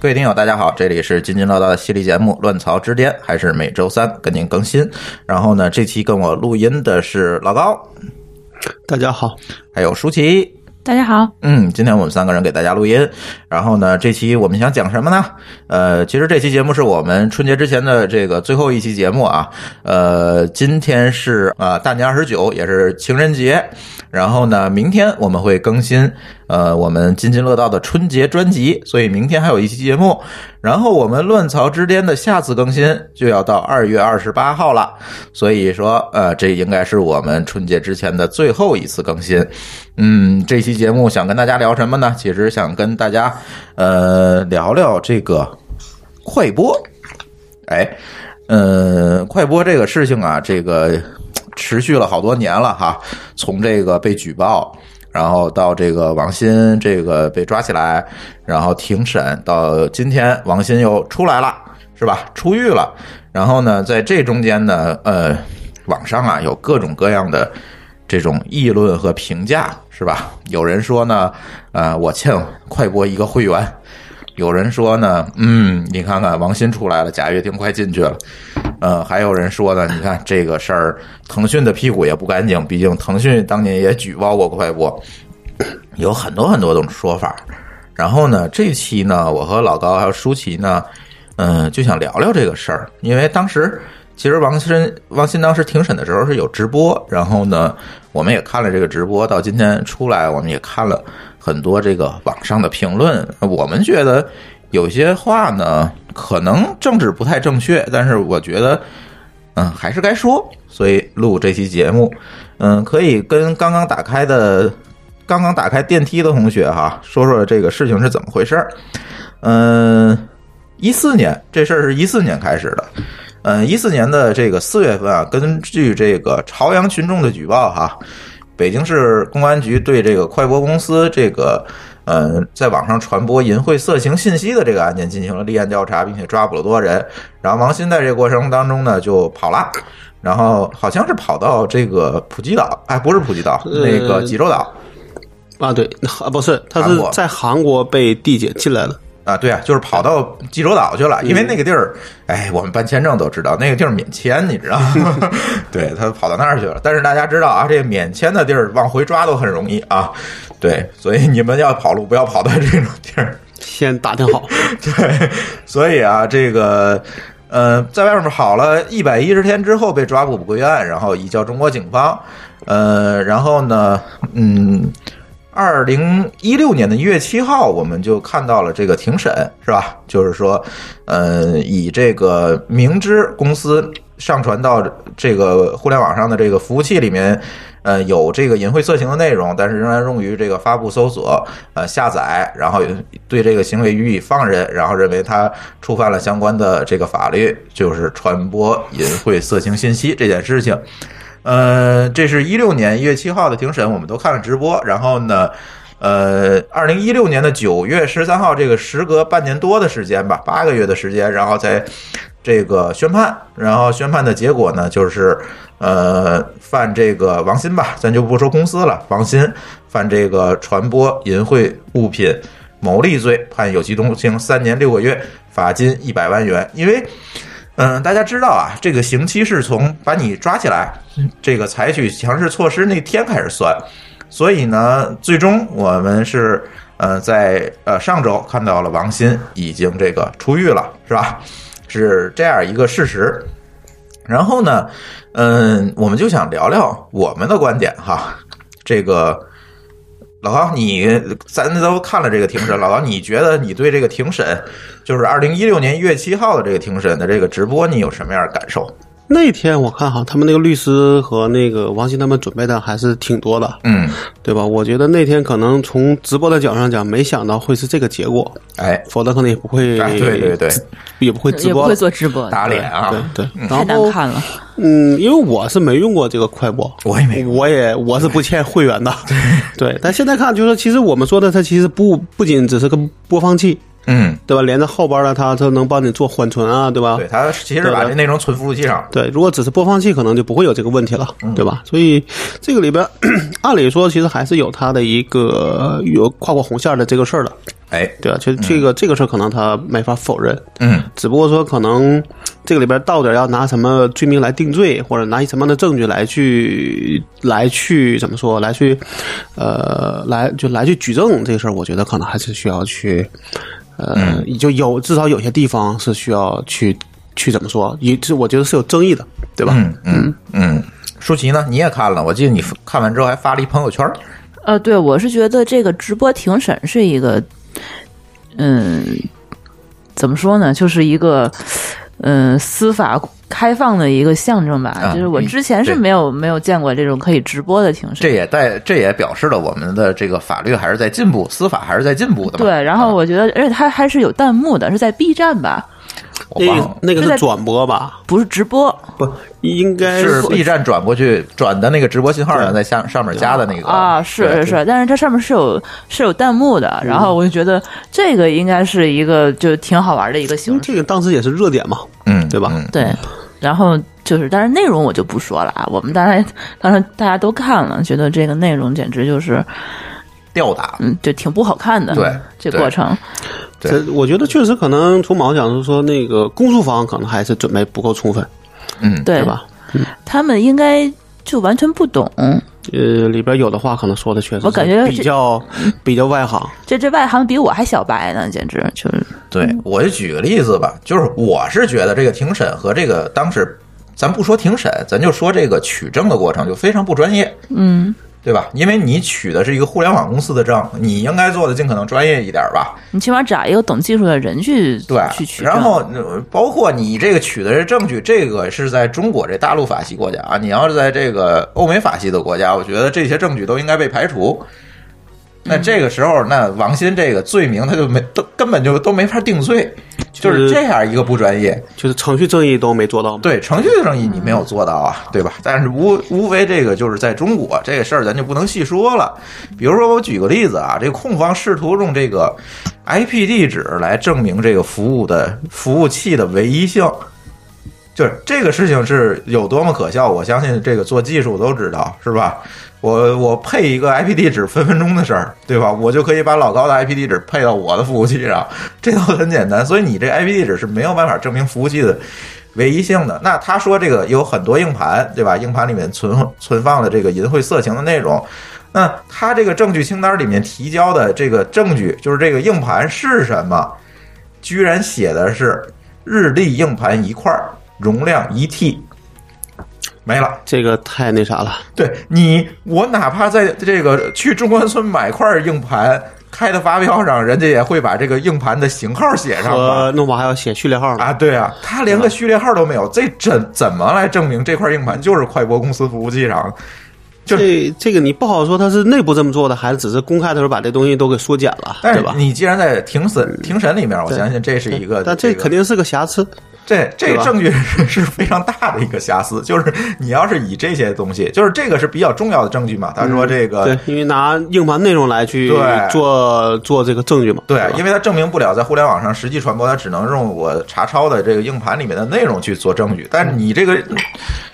各位听友，大家好，这里是津津乐道的犀利节目《乱曹之巅》，还是每周三跟您更新。然后呢，这期跟我录音的是老高，大家好，还有舒淇。大家好，嗯，今天我们三个人给大家录音。然后呢，这期我们想讲什么呢？呃，其实这期节目是我们春节之前的这个最后一期节目啊。呃，今天是啊大年二十九，也是情人节。然后呢，明天我们会更新呃我们津津乐道的春节专辑，所以明天还有一期节目。然后我们乱曹之巅的下次更新就要到二月二十八号了，所以说呃这应该是我们春节之前的最后一次更新。嗯，这期节目想跟大家聊什么呢？其实想跟大家呃聊聊这个快播。哎，呃，快播这个事情啊，这个持续了好多年了哈，从这个被举报。然后到这个王鑫这个被抓起来，然后庭审，到今天王鑫又出来了，是吧？出狱了。然后呢，在这中间呢，呃，网上啊有各种各样的这种议论和评价，是吧？有人说呢，呃，我欠快播一个会员。有人说呢，嗯，你看看王鑫出来了，贾跃亭快进去了，呃，还有人说呢，你看这个事儿，腾讯的屁股也不干净，毕竟腾讯当年也举报过快播，有很多很多种说法。然后呢，这期呢，我和老高还有舒淇呢，嗯，就想聊聊这个事儿，因为当时其实王鑫王鑫当时庭审的时候是有直播，然后呢，我们也看了这个直播，到今天出来，我们也看了。很多这个网上的评论，我们觉得有些话呢，可能政治不太正确，但是我觉得，嗯，还是该说，所以录这期节目，嗯，可以跟刚刚打开的、刚刚打开电梯的同学哈，说说这个事情是怎么回事儿。嗯，一四年这事儿是一四年开始的，嗯，一四年的这个四月份啊，根据这个朝阳群众的举报哈。北京市公安局对这个快播公司这个，呃，在网上传播淫秽色情信息的这个案件进行了立案调查，并且抓捕了多人。然后王鑫在这个过程当中呢就跑了，然后好像是跑到这个普吉岛，哎，不是普吉岛，那个济州岛。啊，对，啊，不是，他是在韩国被递解进来了。啊，对啊，就是跑到济州岛去了，因为那个地儿，哎，我们办签证都知道，那个地儿免签，你知道吗？对他跑到那儿去了。但是大家知道啊，这个免签的地儿往回抓都很容易啊。对，所以你们要跑路，不要跑到这种地儿，先打听好。对，所以啊，这个，呃，在外面跑了一百一十天之后被抓捕归案，然后移交中国警方。呃，然后呢，嗯。二零一六年的一月七号，我们就看到了这个庭审，是吧？就是说，呃，以这个明知公司上传到这个互联网上的这个服务器里面，呃，有这个淫秽色情的内容，但是仍然用于这个发布、搜索、呃下载，然后对这个行为予以放任，然后认为他触犯了相关的这个法律，就是传播淫秽色情信息这件事情。呃，这是一六年一月七号的庭审，我们都看了直播。然后呢，呃，二零一六年的九月十三号，这个时隔半年多的时间吧，八个月的时间，然后才这个宣判。然后宣判的结果呢，就是呃，犯这个王鑫吧，咱就不说公司了，王鑫犯这个传播淫秽物品牟利罪，判有期徒刑三年六个月，罚金一百万元。因为嗯，大家知道啊，这个刑期是从把你抓起来，这个采取强制措施那天开始算，所以呢，最终我们是呃在呃上周看到了王鑫已经这个出狱了，是吧？是这样一个事实。然后呢，嗯，我们就想聊聊我们的观点哈。这个老高，你咱都看了这个庭审，老高，你觉得你对这个庭审，就是二零一六年一月七号的这个庭审的这个直播，你有什么样的感受？那天我看哈，他们那个律师和那个王鑫他们准备的还是挺多的，嗯，对吧？我觉得那天可能从直播的角度上讲，没想到会是这个结果，哎，否则可能也不会，哎对对对，也不会直播，也不会做直播，打脸啊，对对，太难看了。嗯，因为我是没用过这个快播，我也没，我也我是不欠会员的，对。但现在看，就是说其实我们说的，它其实不不仅只是个播放器。嗯，对吧？连着后边的它，它能帮你做缓存啊，对吧？对，它其实把这内容存服务器上。对，如果只是播放器，可能就不会有这个问题了，对吧？所以这个里边，按理说，其实还是有它的一个有跨过红线的这个事儿的。哎，对啊，其实这个这个事儿可能他没法否认。嗯，只不过说可能这个里边到底要拿什么罪名来定罪，或者拿什么样的证据来去来去怎么说来去呃来就来去举证这个事儿，我觉得可能还是需要去。呃，就有至少有些地方是需要去去怎么说，也这我觉得是有争议的，对吧？嗯嗯嗯。舒淇呢？你也看了？我记得你看完之后还发了一朋友圈。呃，对，我是觉得这个直播庭审是一个，嗯，怎么说呢？就是一个，嗯，司法开放的一个象征吧。就是我之前是没有没有见过这种可以直播的庭审。这也代这也表示了我们的这个法律还是在进步，司法还是在进步的。对，然后我觉得，而且它还是有弹幕的，是在 B 站吧？那个那个是转播吧？不是直播，不应该是 B 站转过去转的那个直播信号上，在下上面加的那个。啊，是是是，但是它上面是有是有弹幕的，然后我就觉得这个应该是一个就挺好玩的一个形式。这个当时也是热点嘛，嗯，对吧？对，然后就是，但是内容我就不说了啊，我们当然当然大家都看了，觉得这个内容简直就是吊打，嗯，就挺不好看的，对，这过程。这我觉得确实可能从某个角度说，那个公诉方可能还是准备不够充分，嗯，对吧？他们应该就完全不懂。呃，里边有的话可能说的确实，我感觉比较比较外行。这这外行比我还小白呢，简直就是。对，我就举个例子吧，就是我是觉得这个庭审和这个当时，咱不说庭审，咱就说这个取证的过程就非常不专业。嗯。对吧？因为你取的是一个互联网公司的证，你应该做的尽可能专业一点吧。你起码找一个懂技术的人去对去取。然后包括你这个取的这证据，这个是在中国这大陆法系国家啊。你要是在这个欧美法系的国家，我觉得这些证据都应该被排除。那这个时候，那王鑫这个罪名他就没都根本就都没法定罪，就是这样一个不专业，就是程序正义都没做到。对，程序正义你没有做到啊，对吧？但是无无非这个就是在中国这个事儿，咱就不能细说了。比如说，我举个例子啊，这个控方试图用这个 IP 地址来证明这个服务的服务器的唯一性，就是这个事情是有多么可笑，我相信这个做技术都知道，是吧？我我配一个 IP 地址分分钟的事儿，对吧？我就可以把老高的 IP 地址配到我的服务器上，这都很简单。所以你这 IP 地址是没有办法证明服务器的唯一性的。那他说这个有很多硬盘，对吧？硬盘里面存存放的这个淫秽色情的内容，那他这个证据清单里面提交的这个证据，就是这个硬盘是什么？居然写的是日历硬盘一块，容量一 T。没了，这个太那啥了。对你，我哪怕在这个去中关村买块硬盘，开的发票上，人家也会把这个硬盘的型号写上吧？弄不还要写序列号啊？对啊，他连个序列号都没有，这怎怎么来证明这块硬盘就是快播公司服务器上？这这个你不好说，他是内部这么做的，还是只是公开的时候把这东西都给缩减了，对吧？你既然在庭审庭审里面，我相信这是一个，但这肯定是个瑕疵。这这个证据是非常大的一个瑕疵，就是你要是以这些东西，就是这个是比较重要的证据嘛。他说这个，对，因为拿硬盘内容来去做做这个证据嘛。对，因为他证明不了在互联网上实际传播，他只能用我查抄的这个硬盘里面的内容去做证据。但是你这个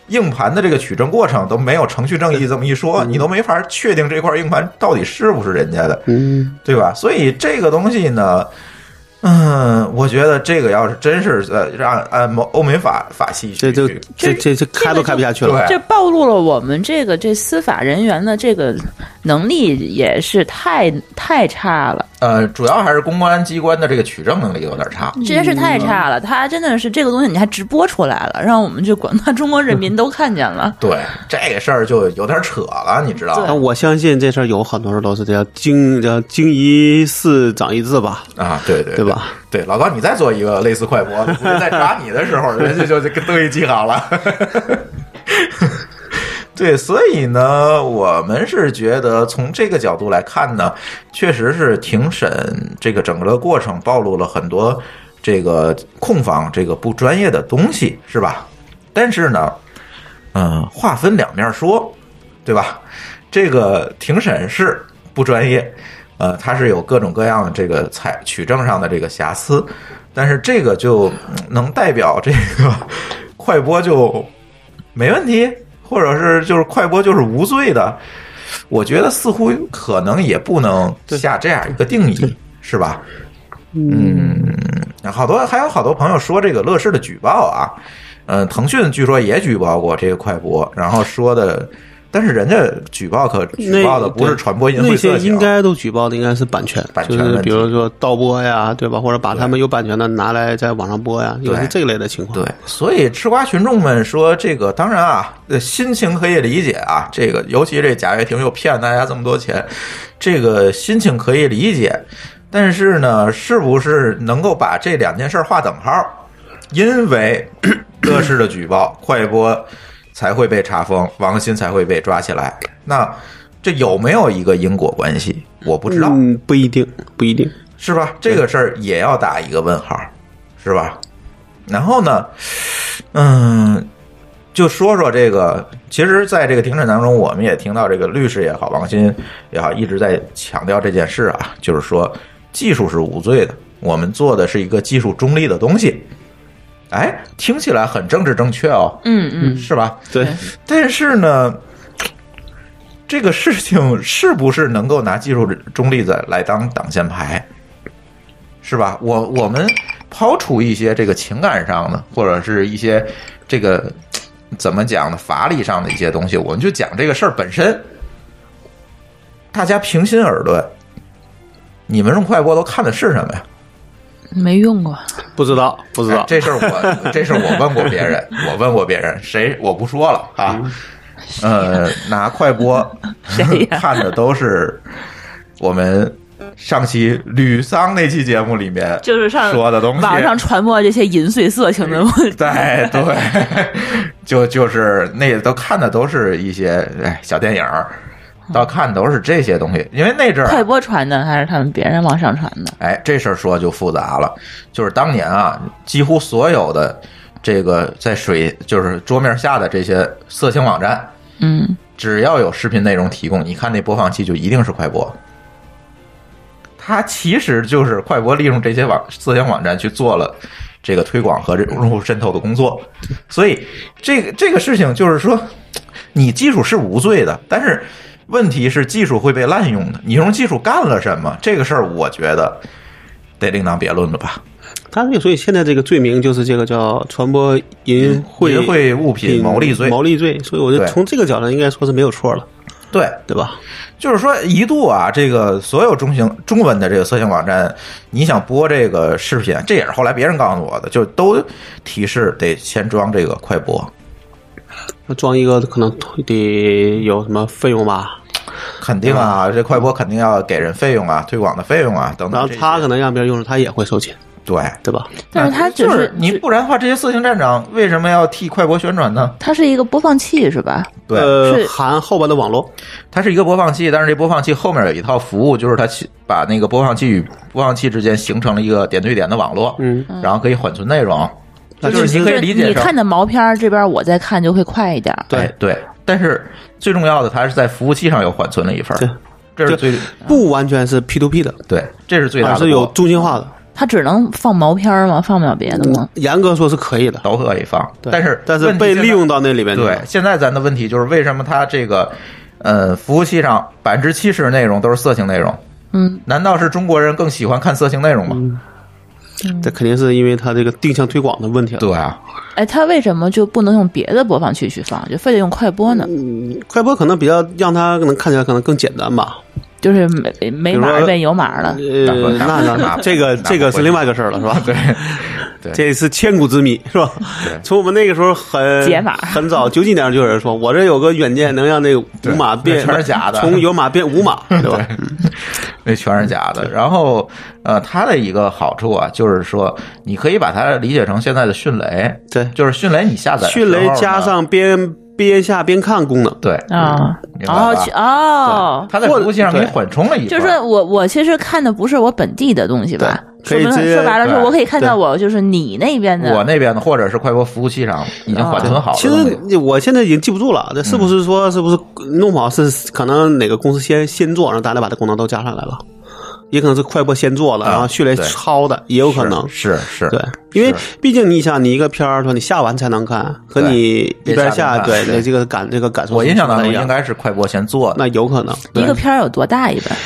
硬盘的这个取证过程都没有程序正义这么一说，你都没法确定这块硬盘到底是不是人家的，嗯，对吧？所以这个东西呢。嗯，我觉得这个要是真是呃让按欧欧美法法系，这就这这这开都开不下去了。这暴露了我们这个这司法人员的这个能力也是太太差了，呃，主要还是公安机关的这个取证能力有点差。这件事太差了。他真的是这个东西，你还直播出来了，让我们这广大中国人民都看见了。对这个事儿就有点扯了，你知道吗？但我相信这事儿有很多人都是这样，经叫经一事长一智吧，啊，对对对吧？对，老高，你再做一个类似快播，估计在抓你的时候，人家就就都给记好了。对，所以呢，我们是觉得从这个角度来看呢，确实是庭审这个整个的过程暴露了很多这个控方这个不专业的东西，是吧？但是呢，嗯，话分两面说，对吧？这个庭审是不专业，呃，它是有各种各样的这个采取证上的这个瑕疵，但是这个就嗯能代表这个 快播就没问题，或者是就是快播就是无罪的，我觉得似乎可能也不能下这样一个定义，是吧？嗯，好多还有好多朋友说这个乐视的举报啊，嗯，腾讯据说也举报过这个快播，然后说的，但是人家举报可举报的不是传播淫那秽色情，那些应该都举报的应该是版权，就是版权问题比如说盗播呀，对吧？或者把他们有版权的拿来在网上播呀，有是这一类的情况。对，所以吃瓜群众们说这个，当然啊，呃心情可以理解啊。这个尤其这贾跃亭又骗大家这么多钱，这个心情可以理解。但是呢，是不是能够把这两件事儿划等号？因为乐视的举报，快播才会被查封，王鑫才会被抓起来。那这有没有一个因果关系？我不知道。嗯，不一定，不一定。是吧？这个事儿也要打一个问号，是吧？然后呢，嗯，就说说这个，其实在这个庭审当中，我们也听到这个律师也好，王鑫也好，一直在强调这件事啊，就是说技术是无罪的，我们做的是一个技术中立的东西。哎，听起来很政治正确哦，嗯嗯，是吧？对，但是呢，这个事情是不是能够拿技术中立的来当挡箭牌，是吧？我我们抛除一些这个情感上的，或者是一些这个怎么讲呢，法理上的一些东西，我们就讲这个事儿本身。大家平心而论，你们用快播都看的是什么呀？没用过，不知道，不知道哎。这事儿我 这事儿我问过别人，我问过别人，谁我不说了啊。呃，拿快播 谁呀 看的都是我们上期吕桑那期节目里面就是上说的东西，网上传播这些淫秽色情的问题。对对，就就是那都看的都是一些哎小电影儿，到看都是这些东西，因为那阵儿啊快播传的还是他们别人往上传的？哎，这事儿说就复杂了，就是当年啊，几乎所有的这个在水就是桌面下的这些色情网站，嗯，只要有视频内容提供，你看那播放器就一定是快播。它其实就是快播利用这些网色情网站去做了这个推广和这种用户渗透的工作，所以这个这个事情就是说，你技术是无罪的，但是问题是技术会被滥用的。你用技术干了什么？这个事儿，我觉得得另当别论了吧。他这个所以现在这个罪名就是这个叫传播淫秽淫秽物品牟利罪牟利罪，所以我觉得从这个角度应该说是没有错了，对，对吧？就是说，一度啊，这个所有中型中文的这个色情网站，你想播这个视频，这也是后来别人告诉我的，就都提示得先装这个快播，那装一个可能得有什么费用吧？肯定啊，这快播肯定要给人费用啊，推广的费用啊，等等。然后他可能让别人用了，他也会收钱，对，对吧？但是它只就是你不然的话，这些色情站长为什么要替快播宣传呢？它是一个播放器是吧？对，呃是，含后边的网络，它是一个播放器，但是这播放器后面有一套服务，就是它去把那个播放器与播放器之间形成了一个点对点的网络，嗯，然后可以缓存内容。那就就是是你可以理解你看的毛片儿这边我在看就会快一点儿。对哎对，但是最重要的，它是在服务器上有缓存了一份儿，对，这是最不完全是 P to P 的，对，这是最大的是有锅中心化的。它只能放毛片儿吗？放不了别的吗？严格说是可以的，都可以放，对但是但是被利用到那里边对，现在咱的问题就是为什么它这个呃服务器上百分之七十内容都是色情内容？嗯，难道是中国人更喜欢看色情内容吗？这肯定是因为它这个定向推广的问题了。对啊，哎，它为什么就不能用别的播放器去放，就非得用快播呢？快播可能比较让它可能看起来可能更简单吧。就是没没码儿变有码了。呃，那那 那这个这个是另外一个事儿了，是吧？对，对。这是千古之谜，是吧？从我们那个时候很解码很早，九几年就有人说，我这有个软件能让那个无码变全是假的。从有码变无码，对吧？那全是假的。然后，呃，它的一个好处啊，就是说，你可以把它理解成现在的迅雷，对。就是迅雷你下载迅雷加上边边下边看功能，对。啊。哦去哦，它在服务器上给你缓冲了一下，就是说我我其实看的不是我本地的东西吧？说白了对可以说白了，对说我可以看到我就是你那边的。我那边的，或者是快播服务器上已经缓存好了其。实我现在已经记不住了，这是不是说是不是弄不好是可能哪个公司先先做，然后大家把这功能都加上来了，也可能是快播先做了，啊然后迅雷对抄的，也有可能。是是，对，因为毕竟你想，你一个片儿说你下完才能看，和你一边下，对这个感这个感受，我印象当中应该是快播先做的。那有可能。一个片儿有多大一般？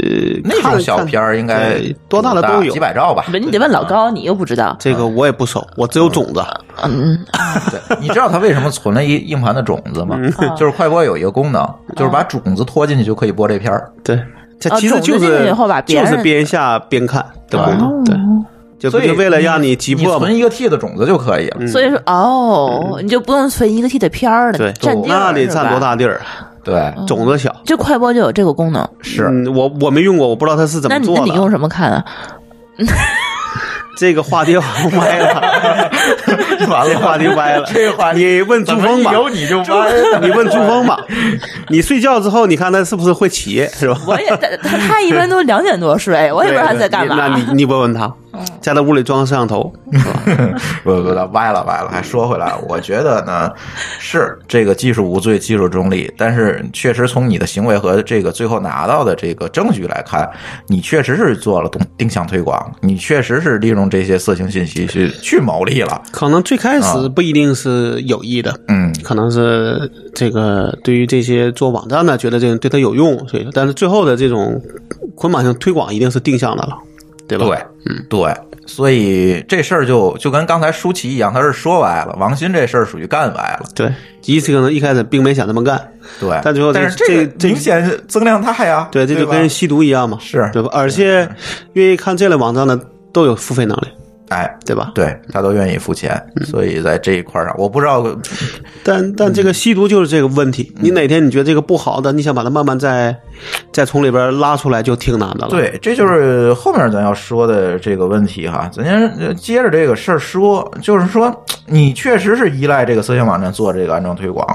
呃，那种小片儿应该多大的都有几百兆吧不，？你得问老高，你又不知道。这个我也不熟，我只有种子。嗯，对，你知道它为什么存了一硬盘的种子吗？嗯就是快播有一个功能，就是把种子拖进去就可以播这片儿。对，这哦其实就是就是边下边看的功能。对，就所以就为了让你急你迫嘛存。一个 T 的种子就可以了。所以说哦，你就不用存一个 T 的片儿了，对，占地那得占多？大地儿？对，种子小。就快播就有这个功能，是嗯，我我没用过，我不知道它是怎么做的。你那你用什么看啊？这个话题歪了，完了话题歪了。这个话题你问朱峰吧，有你就歪了。你问朱峰吧。你睡觉之后，你看他是不是会起，是吧？我也他他他一般都两点多睡，我也不知道他在干嘛。那你你问问他，在他屋里装个摄像头，不不不，歪了歪了。还说回来，我觉得呢，是这个技术无罪，技术中立，但是确实从你的行为和这个最后拿到的这个证据来看，你确实是做了定定向推广，你确实是利用这些色情信息去去牟利了。可能最开始不一定是有意的，嗯，可能是这个对于这些做网站的，觉得这个对他有用，所以但是最后的这种捆绑性推广一定是定向的了，对吧？对，嗯，对。所以这事儿就就跟刚才舒淇一样，他是说歪了，王鑫这事儿属于干歪了。对，一可能一开始并没想这么干，对，但最后这但是这明显是增量大呀。对，这就跟吸毒一样嘛，是对吧？而且愿意看这类网站的都有付费能力，哎，对吧？对他都愿意付钱，嗯所以在这一块上，我不知道但但这个吸毒就是这个问题，你哪天你觉得这个不好的，你想把它慢慢再再从里边拉出来，就挺难的了。，对，这就是后面咱要说的这个问题哈。咱先接着这个事儿说，就是说你确实是依赖这个色情网站做这个安装推广，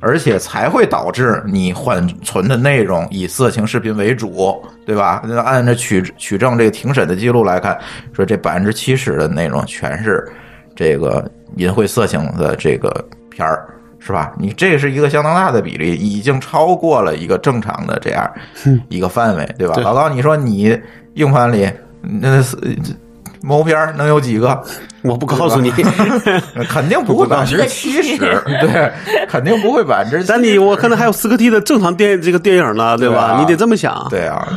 而且才会导致你缓存的内容以色情视频为主，对吧？那按照取取证这个庭审的记录来看，说这百分之七十的内容全是这个淫秽色情的这个片儿。是吧？你这是一个相当大的比例，已经超过了一个正常的这样一个范围，对吧？老高，你说你硬盘里那是毛片能有几个？我不告诉你，肯定不会百分之七十，对，肯定不会百分之。但你我可能还有四个 T 的正常电这个电影呢，对吧？对啊你得这么想。对啊，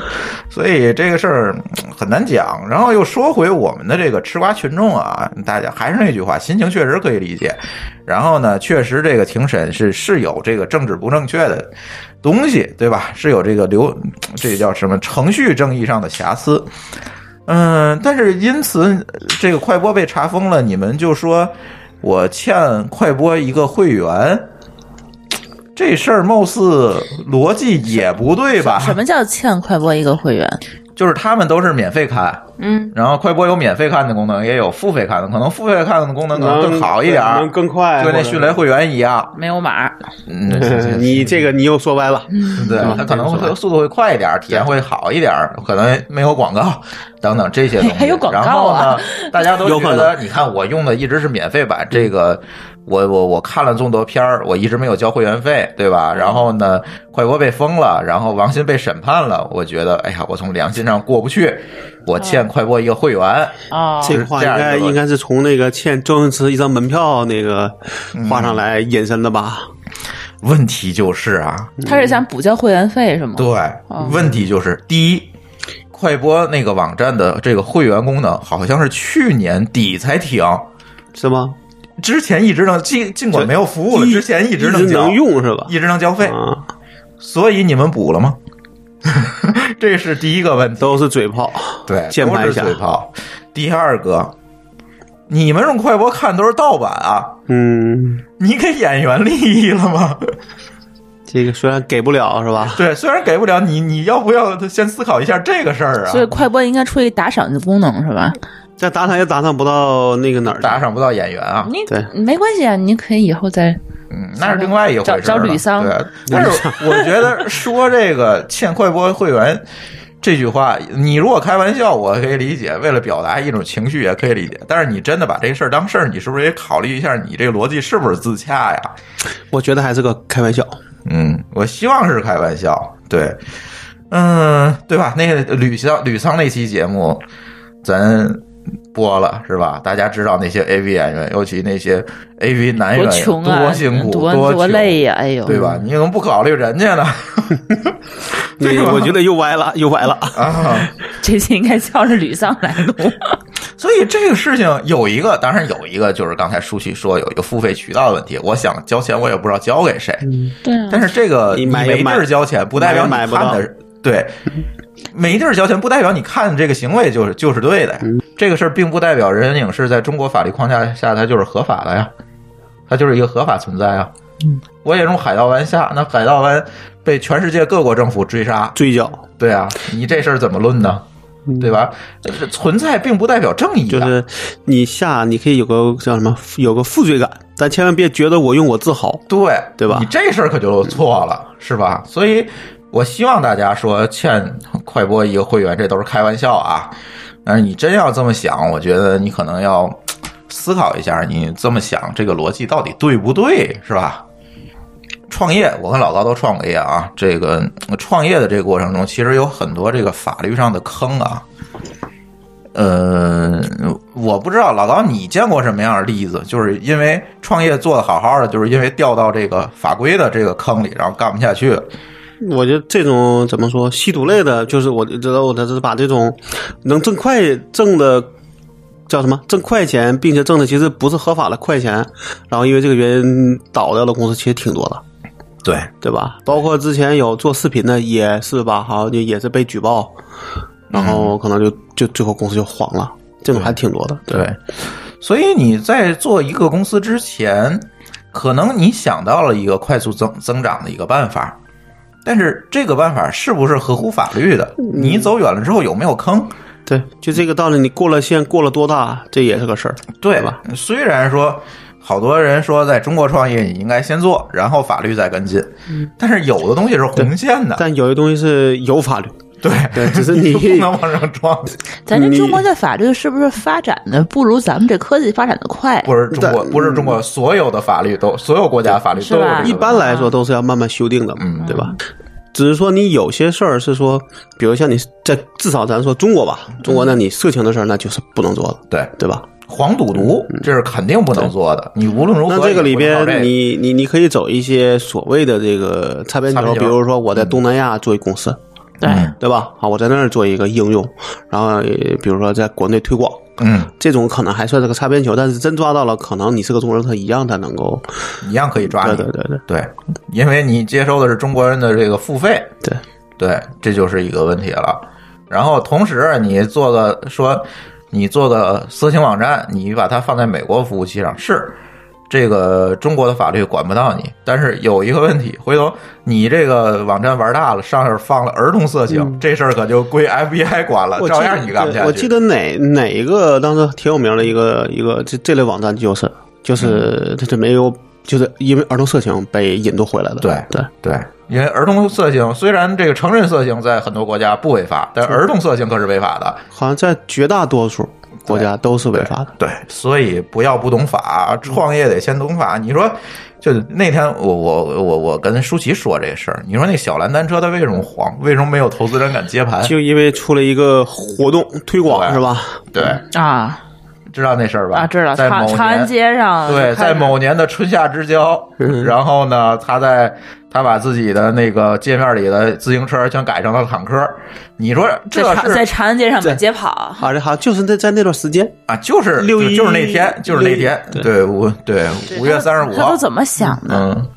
所以这个事儿嗯很难讲。然后又说回我们的这个吃瓜群众啊，大家还是那句话，心情确实可以理解。然后呢，确实这个庭审是是有这个政治不正确的东西，对吧？是有这个流这叫什么程序正义上的瑕疵。嗯，但是因此这个快播被查封了，你们就说我欠快播一个会员。这事儿貌似逻辑也不对吧？什么叫欠快播一个会员？就是他们都是免费看，嗯，然后快播有免费看的功能，也有付费看的，可能付费看的功能可能更好一点更快，就跟那迅雷会员一样。没有码，嗯，你这个你又说歪了，对，它可能会速度会快一点，体验会好一点，可能没有广告等等这些东西。还有广告啊。然后呢，大家都觉得，你看我用的一直是免费版，这个我我我看了这么多片儿，我一直没有交会员费，对吧？然后呢，快播被封了，然后王鑫被审判了，我觉得，哎呀，我从良心上过不去，我欠快播一个会员。啊，这个话应该应该是从那个欠周星驰一张门票那个嗯画上来引申的吧？问题就是啊，他是想补交会员费是吗？对，问题就是第一，快播那个网站的这个会员功能，好像是去年底才停，是吗？之前一直能尽尽管没有服务了，之前一直能交，用是吧？一直能交费，啊，所以你们补了吗？这是第一个问题，都是嘴炮，对，键盘侠嘴炮。第二个，你们用快播看都是盗版啊，嗯，你给演员利益了吗？这个虽然给不了是吧？对，虽然给不了你，你要不要先思考一下这个事儿啊？所以快播应该出一打赏的功能是吧？这打赏也打赏不到那个哪儿，打赏不到演员啊，你对没关系啊，你可以以后再嗯，那是另外一回事了。找找吕桑对，但是我觉得说这个欠快播会员这句话，你如果开玩笑，我可以理解，为了表达一种情绪也可以理解。但是你真的把这事儿当事儿，你是不是也考虑一下，你这个逻辑是不是自洽呀？我觉得还是个开玩笑。嗯，我希望是开玩笑，对，嗯，对吧？那个吕桑吕桑那期节目，咱播了是吧？大家知道那些 AV 演员，尤其那些 AV 男演员多辛苦，多多穷累呀、哎呦，对吧？你怎么不考虑人家呢？你 我觉得又歪了，又歪了。啊，这次应该叫着吕桑来录。所以这个事情有一个，当然有一个，就是刚才舒淇说有一个付费渠道的问题。我想交钱，我也不知道交给谁。对啊，但是这个你你没地儿交钱，不代表你买也买不到看的对，没地儿交钱不代表你看的这个行为就是就是对的呀。这个事儿并不代表人人影视在中国法律框架下它就是合法的呀，它就是一个合法存在啊。我也用海盗湾下，那海盗湾被全世界各国政府追杀，追缴对啊，你这事儿怎么论呢？对吧？呃存在并不代表正义、啊，就是你下，你可以有个叫什么，有个负罪感，但千万别觉得我用我自豪。对对吧你这事儿可就错了，是吧？所以我希望大家说欠快播一个会员，这都是开玩笑啊。但是你真要这么想，我觉得你可能要思考一下，你这么想这个逻辑到底对不对，是吧？创业，我跟老高都创过业啊。这个创业的这个过程中，其实有很多这个法律上的坑啊。呃，我不知道老高你见过什么样的例子，就是因为创业做的好好的，就是因为掉到这个法规的这个坑里，然后干不下去。我觉得这种怎么说，吸毒类的，就是我知道，我他是把这种能挣快挣的叫什么挣快钱，并且挣的其实不是合法的快钱，然后因为这个原因倒掉的公司其实挺多的，对，对吧？包括之前有做视频的也是吧，好像就也是被举报，然后可能就就最后公司就黄了，这种还挺多的。对，所以你在做一个公司之前，可能你想到了一个快速增增长的一个办法，但是这个办法是不是合乎法律的？你走远了之后有没有坑？对，就这个道理，你过了线过了多大，这也是个事儿。对吧？虽然说好多人说在中国创业你应该先做，然后法律再跟进，但是有的东西是红线的，但有些东西是有法律，对对，只是你就 不能往上撞。咱这中国的法律是不是发展的不如咱们这科技发展的快？不是中国，不是中国，所有的法律都，所有国家法律都有这个一般来说都是要慢慢修订的嘛，嗯对吧？只是说你有些事儿是说，比如像你在至少咱说中国吧，中国那你色情的事儿那就是不能做了，对对吧？黄赌毒，这是肯定不能做的。你无论如何，那这个里边你你你可以走一些所谓的这个擦边球，擦边球比如说我在东南亚做一公司，对，对吧？好，我在那儿做一个应用，然后比如说在国内推广，嗯，这种可能还算是个擦边球，但是真抓到了，可能你是个中国人，他一样他能够，一样可以抓你。对对对对。对。因为你接收的是中国人的这个付费，对，对，这就是一个问题了。然后同时你做个说，你做个色情网站，你把它放在美国服务器上。是。这个中国的法律管不到你，但是有一个问题，回头你这个网站玩大了，上面放了儿童色情，这事儿可就归 FBI 管了，照样你干不下去。我记得哪哪一个当时挺有名的一个一个这这类网站就是就是它就没有，就是因为儿童色情被引渡回来的。对对，对，因为儿童色情虽然这个成人色情在很多国家不违法，但儿童色情可是违法的。好像在绝大多数国家都是违法的。对，所以不要不懂法，创业得先懂法。你说，就那天我我我我跟舒淇说这事儿，你说那小蓝单车它为什么黄？为什么没有投资人敢接盘？就因为出了一个活动推广是吧？对，啊，知道那事儿吧？啊，知道在某长长安街上对，在某年的春夏之交，嗯然后呢，他在他把自己的那个界面里的自行车全改成了坦克。你说这在长在长安街上满街跑，好像好就是在在那段时间，啊？就是六一就就是那天，就是那天，对五对五月三十五号他都，怎么想的？嗯。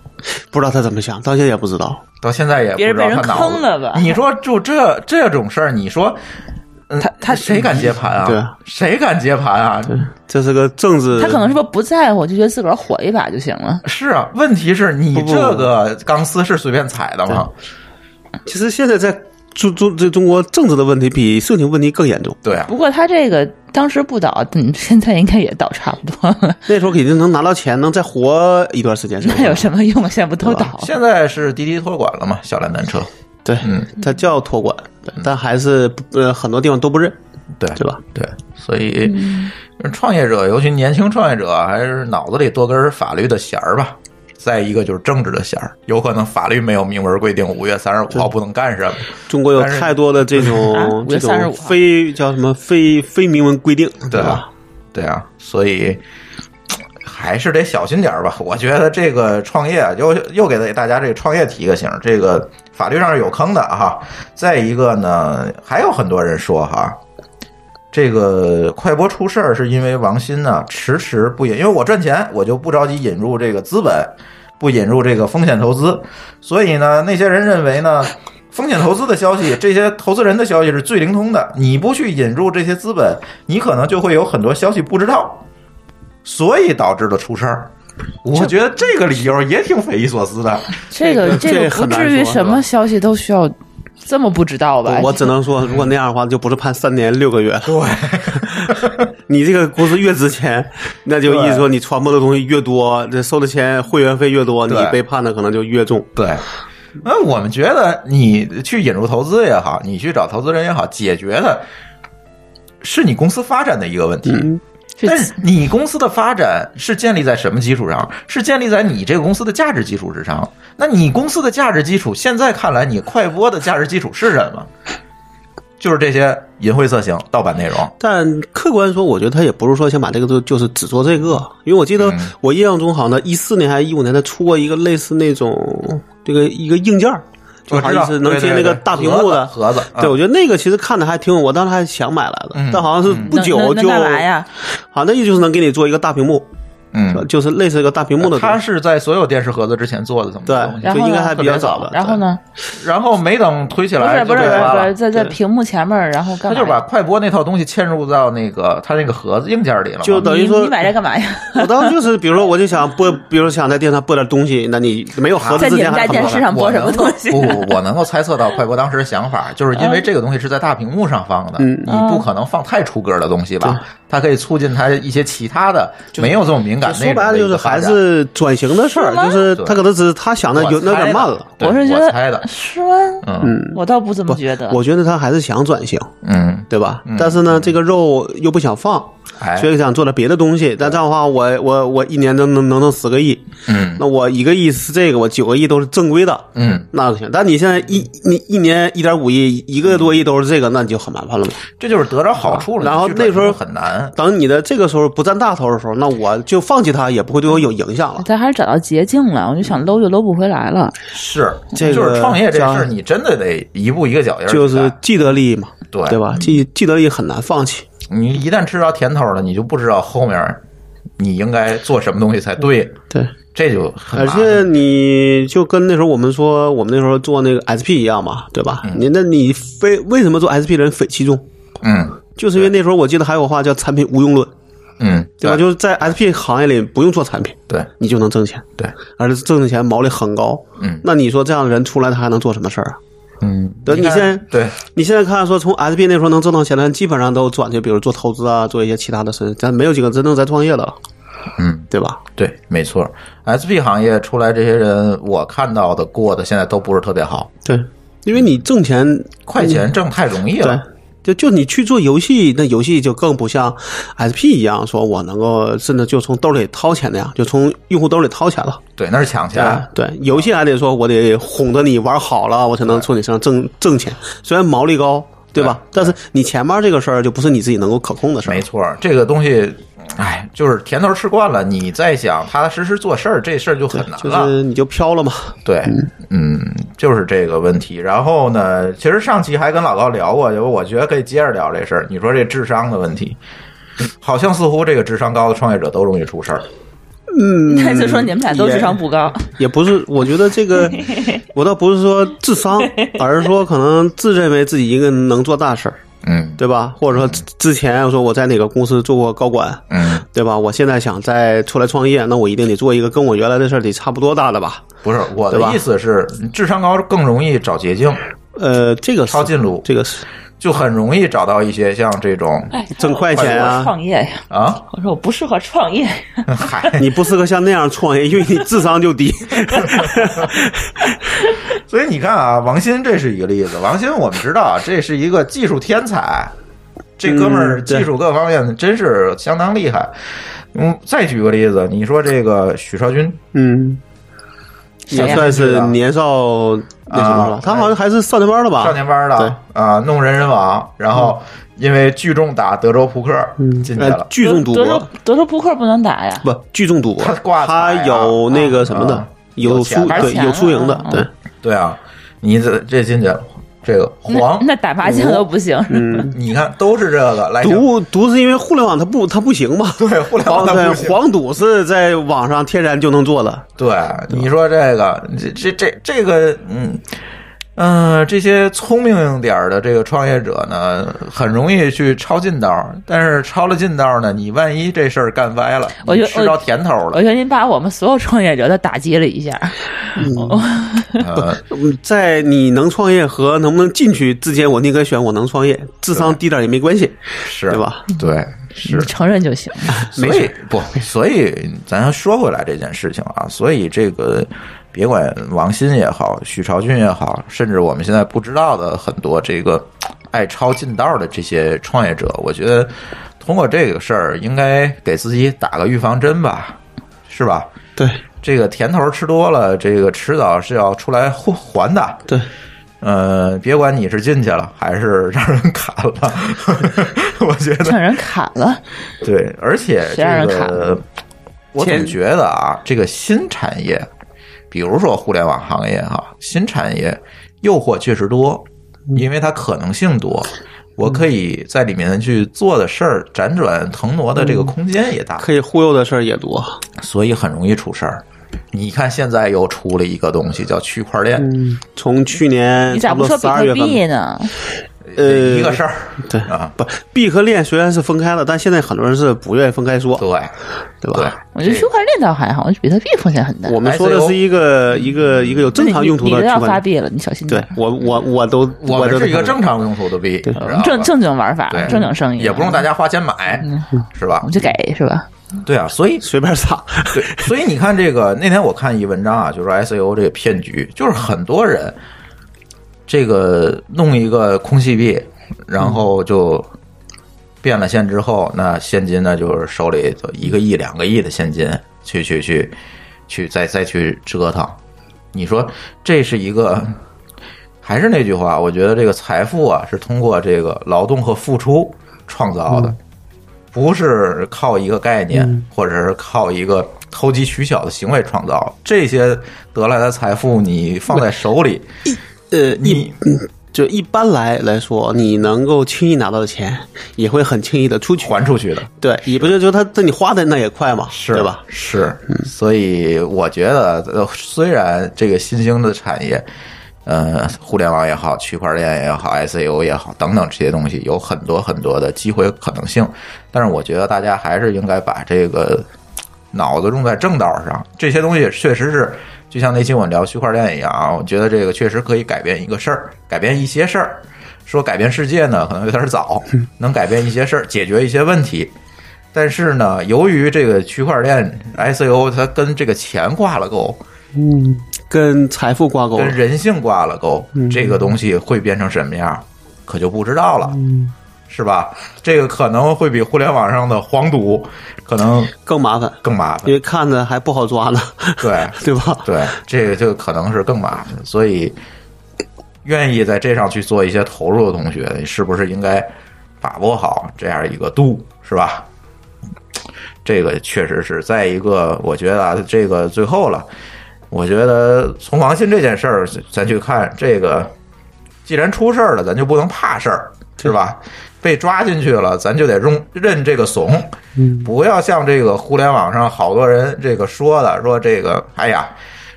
不知道他怎么想，到现在也不知道。到现在也不知道别人被人他脑子坑了吧你说就这这种事儿，你说，嗯，他他谁敢接盘啊？对啊谁敢接盘啊？这是个政治，他可能是不是不在乎，就觉得自个儿火一把就行了。是啊，问题是你这个钢丝是随便踩的吗？其实现在在中中这中国政治的问题比事情问题更严重。对啊，不过他这个当时不倒，嗯，现在应该也倒差不多了。那时候肯定能拿到钱，能再活一段时间。那有什么用啊？现在不都倒了？现在是滴滴托管了嘛，小蓝单车。对，嗯，他叫托管，但还是不呃很多地方都不认，对对吧？对，所以嗯创业者，尤其年轻创业者，还是脑子里多根法律的弦儿吧。再一个就是政治的弦儿，有可能法律没有明文规定五月三十五号不能干什么，中国有太多的这啊5月种这35种非叫什么非非明文规定，对吧？对啊，所以还是得小心点儿吧。我觉得这个创业啊又又给大家这个创业提个醒，这个法律上是有坑的哈。再一个呢，还有很多人说哈，这个快播出事儿是因为王鑫呢迟迟不引，因为我赚钱，我就不着急引入这个资本，不引入这个风险投资，所以呢，那些人认为呢。风险投资的消息，这些投资人的消息是最灵通的。你不去引入这些资本，你可能就会有很多消息不知道，所以导致了出事儿。我觉得这个理由也挺匪夷所思的。这个这个不至于什么消息都需要这么不知道吧？我只能说，如果那样的话，就不是判三年六个月了。对，你这个公司越值钱，那就意思说你传播的东西越多，这收的钱会员费越多，你被判的可能就越重。对，那我们觉得你去引入投资也好，你去找投资人也好，解决的是你公司发展的一个问题。但是你公司的发展是建立在什么基础上？是建立在你这个公司的价值基础之上。那你公司的价值基础，现在看来，你快播的价值基础是什么？就是这些淫秽色情、盗版内容。但客观说，我觉得他也不是说想把这个就就是只做这个，因为我记得嗯我印象中好像一四年还是一五年，他出过一个类似那种这个一个硬件儿，就好我知道像是能接那个大屏幕的盒子。对，啊我觉得那个其实看的还挺，我当时还想买来的，嗯但好像是不久就，能干嘛呀？好像那就是能给你做一个大屏幕，嗯，就是类似一个大屏幕的东西。他是在所有电视盒子之前做的怎么对就应该还比较早的。然后呢？然后没等推起来不是不是在在屏幕前面，然后干嘛？他就把快播那套东西嵌入到那个他那个盒子硬件里了，就等于说你你买这干嘛呀？我当时就是，比如说，我就想播，比如想在电视上播点东西，那你没有盒子在你之前们家电视上播什么东西？不不，我能够猜测到快播当时的想法，就是因为这个东西是在大屏幕上放的，嗯你不可能放太出格的东西吧？它可以促进它一些其他的没有这么敏感说白了就是。还是转型的事儿，就是他可能只是他想的有有点慢了。我是觉我猜的得，是吗？嗯我倒不怎么觉得。我觉得他还是想转型，嗯，对吧？但是呢，这个肉又不想放，哎，所以想做点别的东西。但这样的话，我我我一年能能能挣十个亿，嗯那我一个亿是这个，我九个亿都是正规的，嗯，那就行。但你现在一你一年一点五亿，一个多亿都是这个，那你就很麻烦了嘛。这就是得着好处了。然后那时候很难。等你的这个时候不占大头的时候，那我就放弃它，也不会对我有影响了。咱还是找到捷径了，我就想搂就搂不回来了。是，这个就是创业这叫事儿，你真的得一步一个脚印就是既得利益嘛，对对吧？既既得利益很难放弃。你一旦吃着甜头了，你就不知道后面你应该做什么东西才对，对，这就很而且你就跟那时候我们说，我们那时候做那个 SP 一样嘛，对吧？你那你非为什么做 SP 的人匪其众？嗯就是因为那时候我记得还有话叫产品无用论，嗯，对吧？就是在 SP 行业里不用做产品，对。你就能挣钱，对，而且挣的钱毛利很高。嗯。那你说这样的人出来，他还能做什么事儿啊？嗯，对，你现在对。你现在看说从 SP 那时候能挣到钱的人，基本上都转去，比如做投资啊，做一些其他的事，咱没有几个真正在创业的了，嗯。对吧？对，没错，SP 行业出来这些人，我看到的过的现在都不是特别好，对，因为你挣钱快钱挣太容易对。了。，就就你去做游戏，那游戏就更不像 SP 一样，说我能够真的就从兜里掏钱那样，就从用户兜里掏钱了。对，那是抢钱。对，游戏还得说我得哄着你玩好了，我才能从你身上挣挣钱。虽然毛利高，对吧？但是你前面这个事儿就不是你自己能够可控的事儿没。错，这个东西，哎，就是甜头吃惯了，你再想踏踏实实做事儿，这事儿就很难就了。是你就飘了嘛，对，嗯，就是这个问题。然后呢，其实上期还跟老高聊过，就我觉得可以接着聊这事儿。你说这智商的问题，好像似乎这个智商高的创业者都容易出事儿。嗯那 就说你们俩都智商不高，也不是，我觉得这个，我倒不是说智商，而是说可能自认为自己一个能做大事儿，嗯对吧？或者说之之前我说我在哪个公司做过高管，嗯，对吧？我现在想再出来创业，那我一定得做一个跟我原来的事儿得差不多大的吧？不是我的意思是，智商高更容易找捷径，呃，这个是抄近路这个是就很容易找到一些像这种哎，挣快钱啊创业呀，啊，我说我不适合创业，嗨，你不适合像那样创业，因为你智商就低。所以你看啊，王鑫这是一个例子。王鑫我们知道啊，这是一个技术天才，这哥们儿技术各方面真是相当厉害。嗯，再举个例子，你说这个许绍军，嗯，也算是年少那什么了啊。他好像还是少年班的吧？少年班的啊，弄人人网，然后因为聚众打德州扑克进去呃了，，聚众赌德州博德州扑克不能打呀，不聚众赌博。他挂，啊他有那个什么的啊，有有输钱对有输赢的啊，对。对啊，你这这进去了，这个黄那，那打麻将都不行，嗯，你看都是这个来讲赌赌是因为互联网它不它不行嘛？对互联网黄对它不行黄赌是在网上天然就能做的。对，你说这个，这这这这个，嗯嗯、这些聪明点儿的这个创业者呢，很容易去抄近道儿，但是抄了近道儿呢，你万一这事儿干歪了，我就吃着甜头了，我觉得您把我们所有创业者都打击了一下，呃，嗯在你能创业和能不能进去之间，我宁可选我能创业，智商低点也没关系，是对？吧？对，是你。承认就行。所以不，所以咱说回来这件事情啊，所以这个别管王鑫也好，许朝俊也好，甚至我们现在不知道的很多这个爱抄近道的这些创业者，我觉得通过这个事儿，应该给自己打个预防针吧，是吧？对这个甜头吃多了，这个迟早是要出来还还的。对，呃，别管你是进去了还是让人砍了，我觉得让人砍了，对，而且这谁让人砍个，我总觉得啊，这个新产业，比如说互联网行业哈，新产业诱惑确实多，因为它可能性多，我可以在里面去做的事儿，辗转腾挪的这个空间也大，可以忽悠的事儿也多。所以很容易出事儿。你看现在又出了一个东西叫区块链，嗯，从去年你咋差不说比特十二月份币呢？呃一个事儿，对啊，不币和链虽然是分开了，但现在很多人是不愿意分开说，对对对吧？，我觉得区块链倒还好，我觉得比特币风险很大。我们说的是一个一个一个有正常用途的你都要。发币了，你小心对点。我我我都我们是一个正常用途的币，正正经玩法，正经生意，也不用大家花钱买，是吧我？就给是吧？对啊，所以 随便撒。对，所以你看这个那天我看一文章啊，就是 S A O 这个骗局，就是很多人这个弄一个空气币，然后就变了现之后，那现金呢就是手里头一个亿、两个亿的现金，去去去去再再去折腾，你说这是一个。还是那句话，我觉得这个财富啊，是通过这个劳动和付出创造的，不是靠一个概念，或者是靠一个投机取巧的行为创造。这些得来的财富，你放在手里，呃，一你就一般来来说，你能够轻易拿到的钱，也会很轻易的出去。还出去的，对，也不是就他这你花的那也快嘛，是对吧？？是，所以我觉得，呃虽然这个新兴的产业。呃，互联网也好，区块链也好，ICO 也好，等等这些东西有很多很多的机会可能性，但是我觉得大家还是应该把这个脑子用在正道上。这些东西确实是，就像那期我们聊区块链一样啊，我觉得这个确实可以改变一个事儿，改变一些事儿。说改变世界呢，可能有点早，能改变一些事儿，解决一些问题。但是呢，由于这个区块链 ICO 它跟这个钱挂了钩，嗯，跟财富挂钩跟人性挂了钩，这个东西会变成什么样，可就不知道了，是吧？这个可能会比互联网上的黄赌可能更麻烦，更麻烦因，为看着还不好抓呢，对。对吧？对，这个就可能是更麻烦，所以愿意在这上去做一些投入的同学，你是不是应该把握好这样一个度，是吧？这个确实是在一个，我觉得啊，这个最后了，我觉得从王鑫这件事儿，咱去看这个，既然出事儿了，咱就不能怕事儿，是吧？被抓进去了，咱就得认认这个怂，不要像这个互联网上好多人这个说的，说这个，哎呀，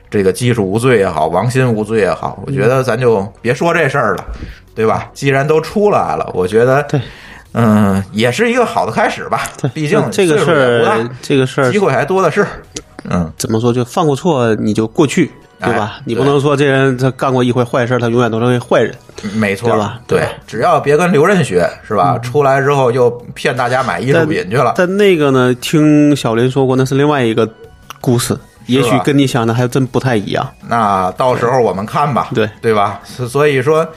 这个技术无罪也好，王鑫无罪也好，我觉得咱就别说这事儿了，对吧？既然都出来了，我觉得对。嗯，也是一个好的开始吧。毕竟这个事儿，这个事儿机会还多的是。嗯，怎么说？就犯过错你就过去，对吧？哎你不能说这人他干过一回坏事，他永远都是个坏人。没错，对吧对，只要别跟刘任学是吧？出来之后又骗大家买艺术品去了。但那个呢，听小林说过，那是另外一个故事，也许跟你想的还真不太一样。那到时候我们看吧，对对吧？所所以说，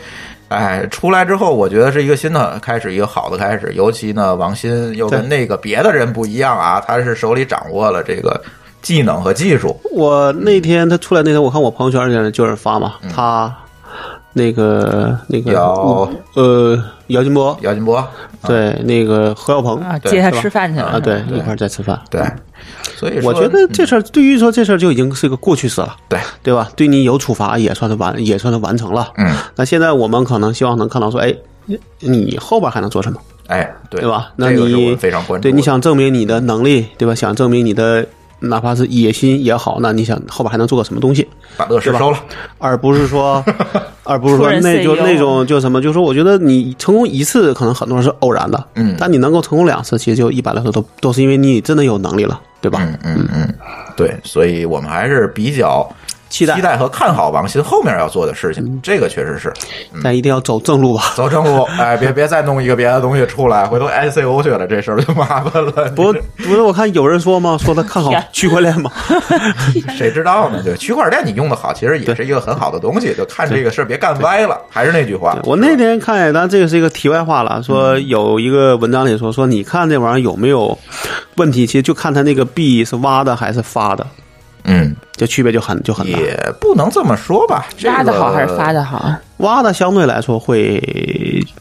哎，出来之后，我觉得是一个新的开始，一个好的开始。尤其呢，王鑫又跟那个别的人不一样啊，他是手里掌握了这个技能和技术。我那天他出来那天，我看我朋友圈里就有人发嘛，他那个那个姚呃姚金波，姚金波，对那个何小鹏啊，接他吃饭去了啊，对，对一块儿在吃饭。对，所以说我觉得这事儿对于说这事儿就已经是个过去式了，对，对吧？对你有处罚也算是完，也算是完成了。嗯，那现在我们可能希望能看到说，哎，你后边还能做什么，哎，对对吧？那你非常关注。对，你想证明你的能力，对吧？想证明你的哪怕是野心也好，那你想后边还能做个什么东西？把乐视收了，而不是说，而不是说那就那种就什么，就说我觉得你成功一次可能很多人是偶然的，嗯。但你能够成功两次，其实就一般来说都都是因为你真的有能力了，对吧？嗯嗯。嗯，对，所以我们还是比较期待期待和看好王鑫后面要做的事情，这个确实是但一定要走正路吧。走正路，哎，别别再弄一个别的东西出来，回头 ICO 去了，这事儿就麻烦了。不不是，我看有人说嘛，说他看好区块链嘛，谁知道呢？对，区块链你用的好，其实也是一个很好的东西，就看这个事儿别干歪了。还是那句话，我那天看，当然这个是一个题外话了，说有一个文章里说说，你看这玩意儿有没有问题？其实就看他那个币是挖的还是发的，嗯，这区别就很就很大。也不能这么说吧，这挖的好还是发的好？挖的相对来说会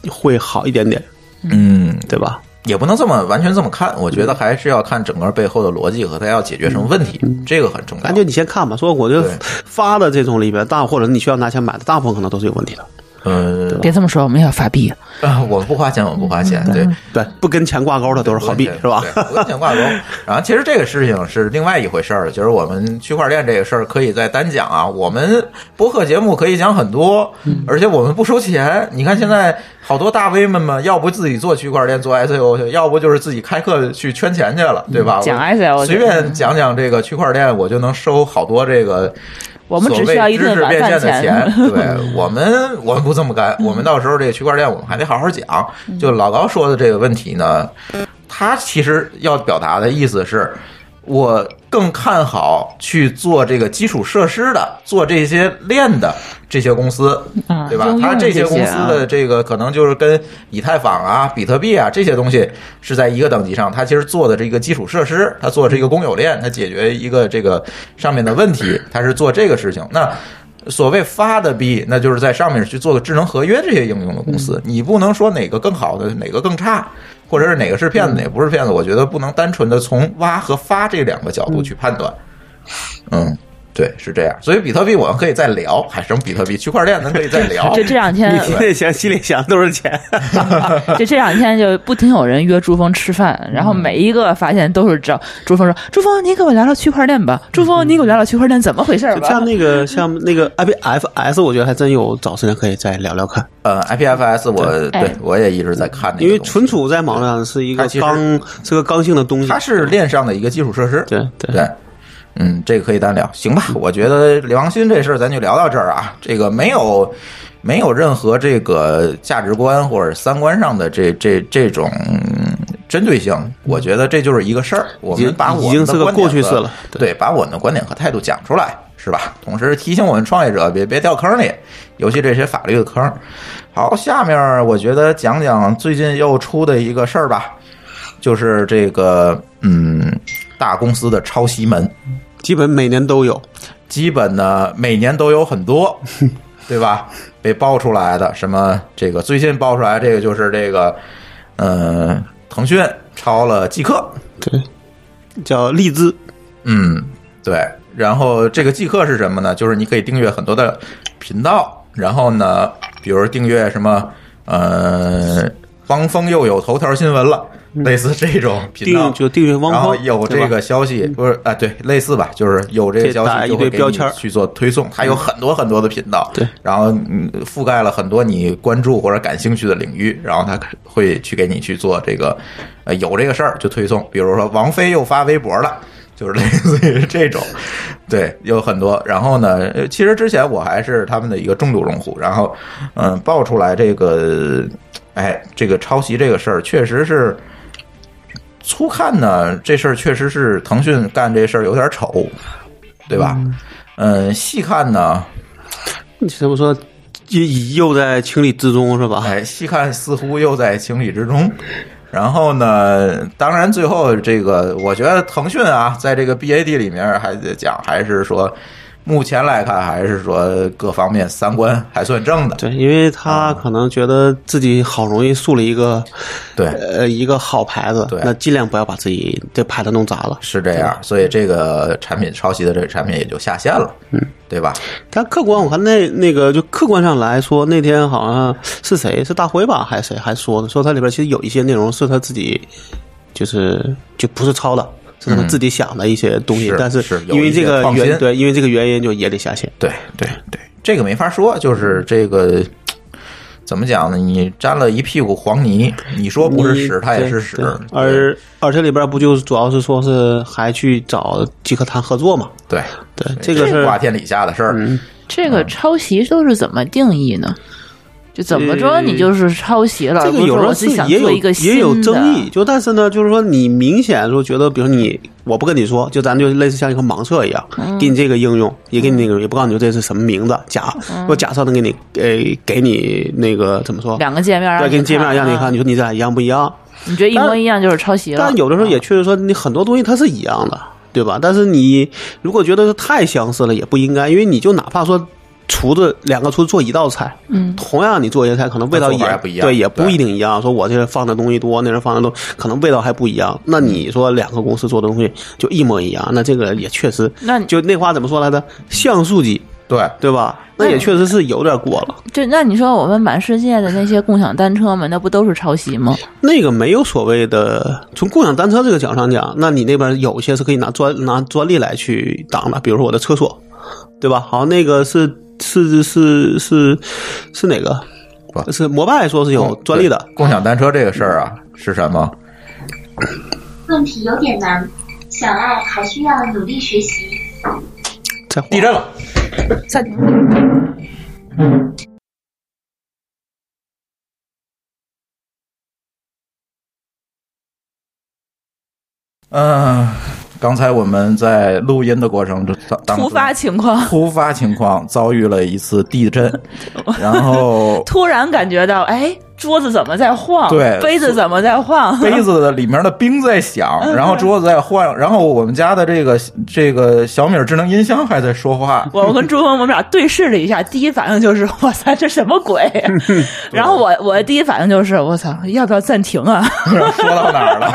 会好一点点，嗯，对吧？也不能这么完全这么看，我觉得还是要看整个背后的逻辑和他要解决什么问题，这个很重要感。觉你先看吧。说我觉得发的这种里边大，或者你需要拿钱买的，大部分可能都是有问题的。呃，别这么说，我们要发币。啊，我们不花钱，我们不花钱，对，对，不跟钱挂钩的都是好币，是吧？对，不跟钱挂钩。然后其实这个事情是另外一回事儿，就是我们区块链这个事儿可以再单讲啊。我们播客节目可以讲很多，而且我们不收钱。你看现在好多大 V 们嘛，要不自己做区块链做 ICO 去，要不就是自己开课去圈钱去了，对吧？讲我 ICO 随便讲讲这个区块链，我就能收好多这个。我们只需要一顿晚所谓知识变饭现的钱，对我们我们不这么干，我们到时候这个区块链我们还得好好讲。就老高说的这个问题呢，他其实要表达的意思是，我更看好去做这个基础设施的，做这些链的这些公司，啊对吧它这些这些公司的这个可能就是跟以太坊啊、比特币啊这些东西是在一个等级上，它其实做的这个基础设施，它做这个公有链，它解决一个这个上面的问题，它是做这个事情。那所谓发的币，那就是在上面去做个智能合约这些应用的公司，你不能说哪个更好的，哪个更差，或者是哪个是骗子，哪个不是骗子。我觉得不能单纯的从挖和发这两个角度去判断。嗯，对，是这样。所以比特币我们可以再聊，还什么比特币、区块链咱可以再聊。就这两天你，心里想，心里想都是钱。就这两天就不停有人约朱峰吃饭，然后每一个发现都是找朱峰说：“朱峰，你给我聊聊区块链吧。朱峰，你给我聊聊区块链怎么回事吧。”像那个 像那个 IPFS，我觉得还真有找时间可以再聊聊看，呃，IPFS 我哎对我也一直在看那个，因为存储在网上是一个刚是个刚性的东西它。是链上的一个基础设施。对对对，嗯，这个可以单聊，行吧？我觉得李王鑫这事儿咱就聊到这儿啊。这个没有没有任何这个价值观或者三观上的这这这种嗯针对性，我觉得这就是一个事儿。我们把我已经是个过去式了对，把我们的观点和态度讲出来，是吧？同时提醒我们创业者别别掉坑里，尤其这些法律的坑。好，下面我觉得讲讲最近又出的一个事儿吧，就是这个嗯，大公司的抄袭门，基本每年都有。基本呢每年都有很多。对吧？被爆出来的什么这个最近爆出来这个就是这个，呃，腾讯抄了即刻，对，叫利兹，嗯，对。然后这个即刻是什么呢？就是你可以订阅很多的频道，然后呢，比如订阅什么，呃，汪峰又有头条新闻了。类似这种频道，就订阅汪然后峰，有这个消息，不是啊？对，类似吧，就是有这个消息就会标签去做推送。它有很多很多的频道，对，然后嗯覆盖了很多你关注或者感兴趣的领域，然后它会去给你去做这个，呃，有这个事儿就推送。比如说王菲又发微博了。就是类似于这种，对，有很多。然后呢，呃其实之前我还是他们的一个重度用户，然后，嗯，爆出来这个，哎，这个抄袭这个事儿，确实是粗看呢，这事儿确实是腾讯干这事儿有点丑，对吧？嗯，细看呢，你这么说，又又在情理之中是吧？哎，细看似乎又在情理之中。然后呢，当然最后这个，我觉得腾讯啊，在这个 BAD 里面还得讲，还是说目前来看，还是说各方面三观还算正的。对，因为他可能觉得自己好容易树了一个对，呃一个好牌子对，那尽量不要把自己这牌子弄砸了。是这样，所以这个产品抄袭的这个产品也就下线了，嗯，对吧？但客观我看那那个就客观上来说，那天好像是谁？是大辉吧，还是谁？还说的，说它里边其实有一些内容是他自己就是就不是抄的，是他们自己想的一些东西，是但是是因为这个原对，因为这个原因就也得下线。对对对，这个没法说，就是这个怎么讲呢？你沾了一屁股黄泥，你说不是屎，你它也是屎而而且里边不就是主要是说是还去找即可谈合作嘛？对对，这个是是瓜天李下的事儿。嗯，这个抄袭都是怎么定义呢？就怎么着呃你就是抄袭了，这个有时候是也有一个也有争议，就但是呢，就是说你明显说觉得，比如你我不跟你说，就咱就类似像一个盲测一样，嗯给你这个应用，也给你那个，也不告诉你这是什么名字，假我假设能给你给给你那个怎么说？嗯两个界面让对，给你界面让你看，啊你说你这俩一样不一样？你觉得一模一样就是抄袭了？但有的时候也确实说，你很多东西它是一样的，对吧？但是你如果觉得太相似了，也不应该，因为你就哪怕说厨子两个厨子做一道菜，嗯，同样你做一个菜，可能味道做法也不一样对，也不一定一样。说我这放的东西多，那人放的多可能味道还不一样。那你说两个公司做的东西就一模一样，那这个也确实，那就那话怎么说来着？像素级，对，对吧？那也确实是有点过了。就那你说我们满世界的那些共享单车们，那不都是抄袭吗？那个没有所谓的，从共享单车这个角上讲，那你那边有些是可以拿专拿专利来去挡的，比如说我的厕所，对吧？好，那个是是是是是哪个？不是摩拜说是有专利的，对共享单车这个事儿啊，是什么？问题有点难，想爱还需要努力学习。在地震了。暂嗯，刚才我们在录音的过程中，突发情况，突发情况遭遇了一次地震，然后突然感觉到，哎，桌子怎么在晃？对杯子怎么在晃？杯子的里面的冰在响，然后桌子在晃，然后我们家的这个这个小米智能音箱还在说话。我跟朱峰我们俩对视了一下，第一反应就是哇塞，这什么鬼？然后我我的第一反应就是我操，要不要暂停啊？说到哪儿了？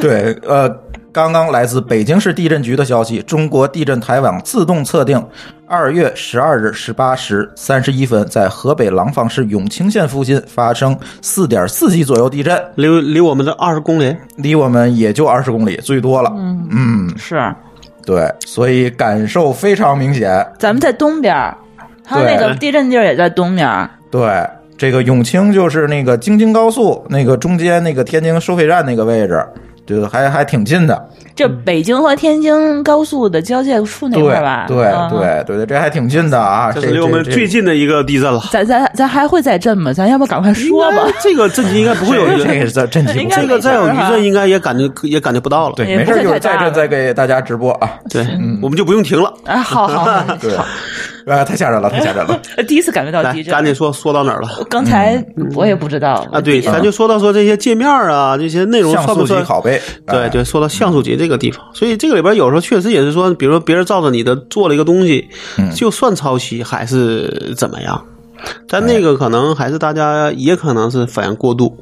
对，呃，刚刚来自北京市地震局的消息，中国地震台网自动测定，二月十二日十八时三十一分，在河北廊坊市永清县附近发生四点四级左右地震，离离我们的二十公里，离我们也就二十公里，最多了。嗯，是，对，所以感受非常明显。咱们在东边儿，它那个地震地儿也在东边儿。对，这个永清就是那个京津高速那个中间那个天津收费站那个位置，就还还挺近的。这北京和天津高速的交界处那块儿吧？对嗯。对对对，这还挺近的啊！这这是离我们最近的一个地震了。咱咱咱还会再震吗？咱要不赶快说吧这个震级应该不会有余震，这个是震级这个再有余震应该也感觉也感觉不到了。对，没事儿，一会儿再震再给大家直播啊。对，我们就不用停了。啊，好好好，对，啊，太吓人了，太吓人了。第一次感觉到来地，震。赶紧说说到哪儿了？刚才我也不知道啊，对，咱就说到说这些界面啊，这些内容像素算不算级拷贝，哎对对，说到像素级这个地方，所以这个里边有时候确实也是说，比如说别人照着你的做了一个东西，嗯就算抄袭还是怎么样？但那个可能还是大家也可能是反应过度，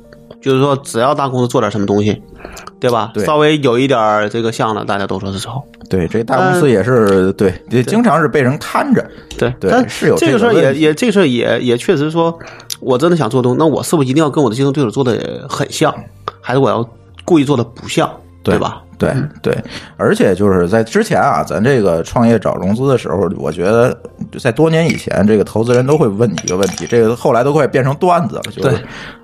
就是说只要大公司做点什么东西，对吧？对稍微有一点儿这个像的，大家都说是抄。对，这大公司也是对，也经常是被人看着。对，对但是有这个事也也这个事儿也也确实说，我真的想做东西，那我是不是一定要跟我的竞争对手做的很像，还是我要故意做的不像，对吧？对对，而且就是在之前啊，咱这个创业找融资的时候，我觉得在多年以前，这个投资人都会问你一个问题，这个后来都快变成段子了，就是对，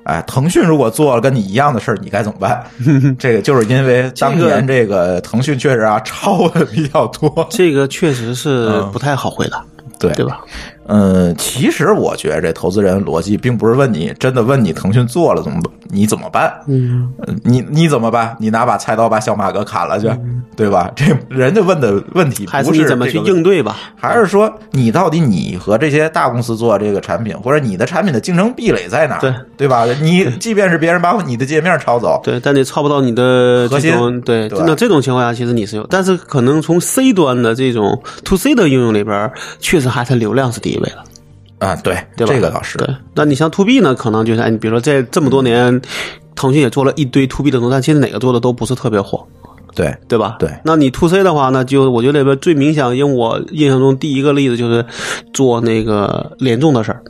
哎，腾讯如果做了跟你一样的事儿，你该怎么办？这个就是因为当年这个腾讯确实啊 抄的比较多，这个确实是嗯不太好回答，对对吧？嗯，其实我觉得这投资人逻辑并不是问你，真的问你腾讯做了怎么你怎么办？嗯，你你怎么办？你拿把菜刀把小马哥砍了去，对吧？这人家问的问题还不是你怎么去应对吧？还是说你到底你和这些大公司做这个产品，或者你的产品的竞争壁垒在哪？对对吧？你即便是别人把你的界面抄走，对，但你抄不到你的核心对，对那这种情况下其实你是有，但是可能从 C 端的这种 to C 的应用里边，确实还是流量是第一位了。啊，对，对吧？这个倒是对，那你像 to B 呢，可能就是哎，你比如说在这么多年，腾讯也做了一堆 to B 的东西，但其实哪个做的都不是特别火，对对吧？对那你 to C 的话呢，就我觉得里边最明显，因为我印象中第一个例子就是做那个联众的事儿，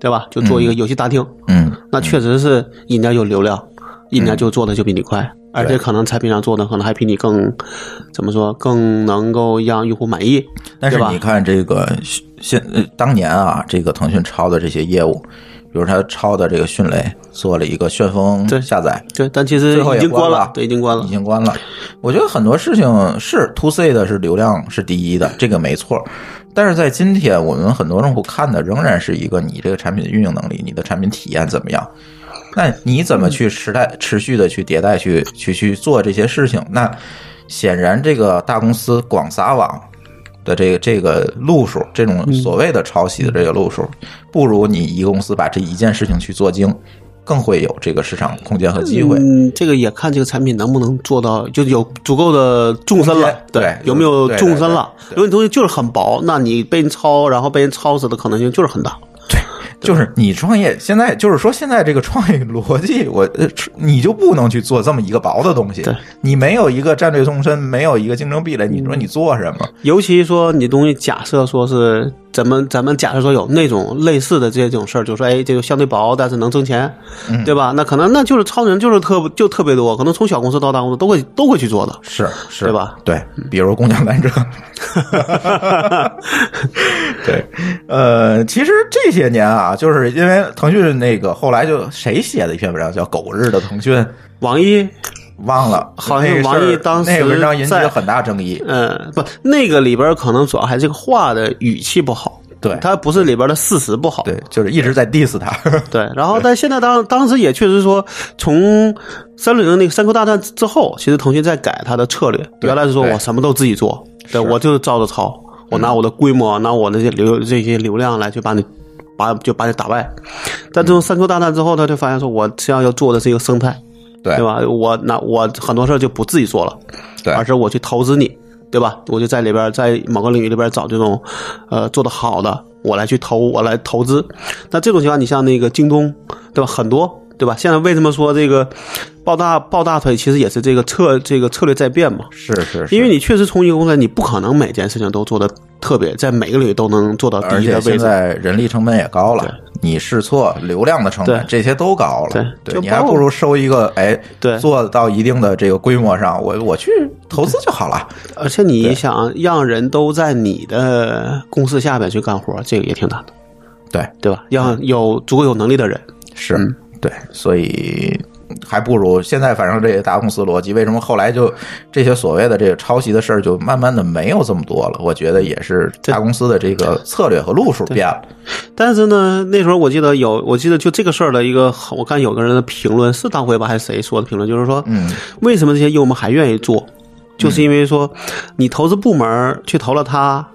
对吧？就做一个游戏大厅，嗯，那确实是人家有流量，人家就做的就比你快。而且可能产品上做的可能还比你更，怎么说更能够让用户满意，但是你看这个现呃当年啊，这个腾讯抄的这些业务，比如他抄的这个迅雷做了一个旋风对下载，对，但其实最后已经关关了对，已经关了已。经关了。我觉得很多事情是 to C 的是流量是第一的，这个没错。但是在今天，我们很多用户看的仍然是一个你这个产品的运营能力，你的产品体验怎么样？那你怎么去时代持续的去迭代，去去去做这些事情？那显然这个大公司广撒网的这个这个路数，这种所谓的抄袭的这个路数，不如你一个公司把这一件事情去做精，更会有这个市场空间和机会。嗯，这个也看这个产品能不能做到，就有足够的纵深了对有没有纵深了？如果你东西就是很薄，那你被人抄，然后被人抄死的可能性就是很大。就是你创业，现在就是说，现在这个创业逻辑，我呃，你就不能去做这么一个薄的东西。对，你没有一个战略纵深，没有一个竞争壁垒，你说你做什么？尤其说你东西假设说是咱们咱们假设说有那种类似的这种事儿，就说哎，这个相对薄，但是能挣钱，嗯对吧？那可能那就是超人就是特就特别多，可能从小公司到大公司都会都会去做的。是是，对吧？对，比如共享单车。对，呃，其实这些年啊，就是因为腾讯那个后来就谁写的一篇文章叫《狗日的腾讯》，网易，忘了，好像那个事儿网易当时那个文章引起在了很大争议。嗯，不，那个里边可能主要还是这个话的语气不好，对他不是里边的事实不好。对，就是一直在 diss 他。对，然后但现在当当时也确实说，从三六零那个三 Q 大战之后，其实腾讯在改它的策略，原来是说我什么都自己做，对是我就是照着抄，我拿我的规模，拿我那些流这些流量来去把你。把就把你打败，但这种三 Q 大战之后，他就发现说，我实际上要做的是一个生态，对对吧？我那我很多事儿就不自己做了，对而是我去投资你，对吧？我就在里边，在某个领域里边找这种，呃，做的好的，我来去投，我来投资。那这种情况，你像那个京东，对吧？很多，对吧？现在为什么说这个抱大抱大腿，其实也是这个策这个策略在变嘛？是是是，因为你确实从一个公司，你不可能每件事情都做的特别，在每个领域都能做到而且现第一的位置。在人力成本也高了对，你试错、流量的成本这些都高了。对你还不如收一个哎，对做到一定的这个规模上，我我去投资就好了。而且你想让人都在你的公司下边去干活，这个也挺难的，对，对吧？要有足够有能力的人。是嗯对，所以还不如现在，反正这些大公司逻辑，为什么后来就这些所谓的这个抄袭的事儿，就慢慢的没有这么多了？我觉得也是大公司的这个策略和路数变了。但是呢，那时候我记得有，我记得就这个事儿的一个，我看有个人的评论是当辉吧还是谁说的评论，就是说，嗯，为什么这些业务我们还愿意做，就是因为说，你投资部门去投了他，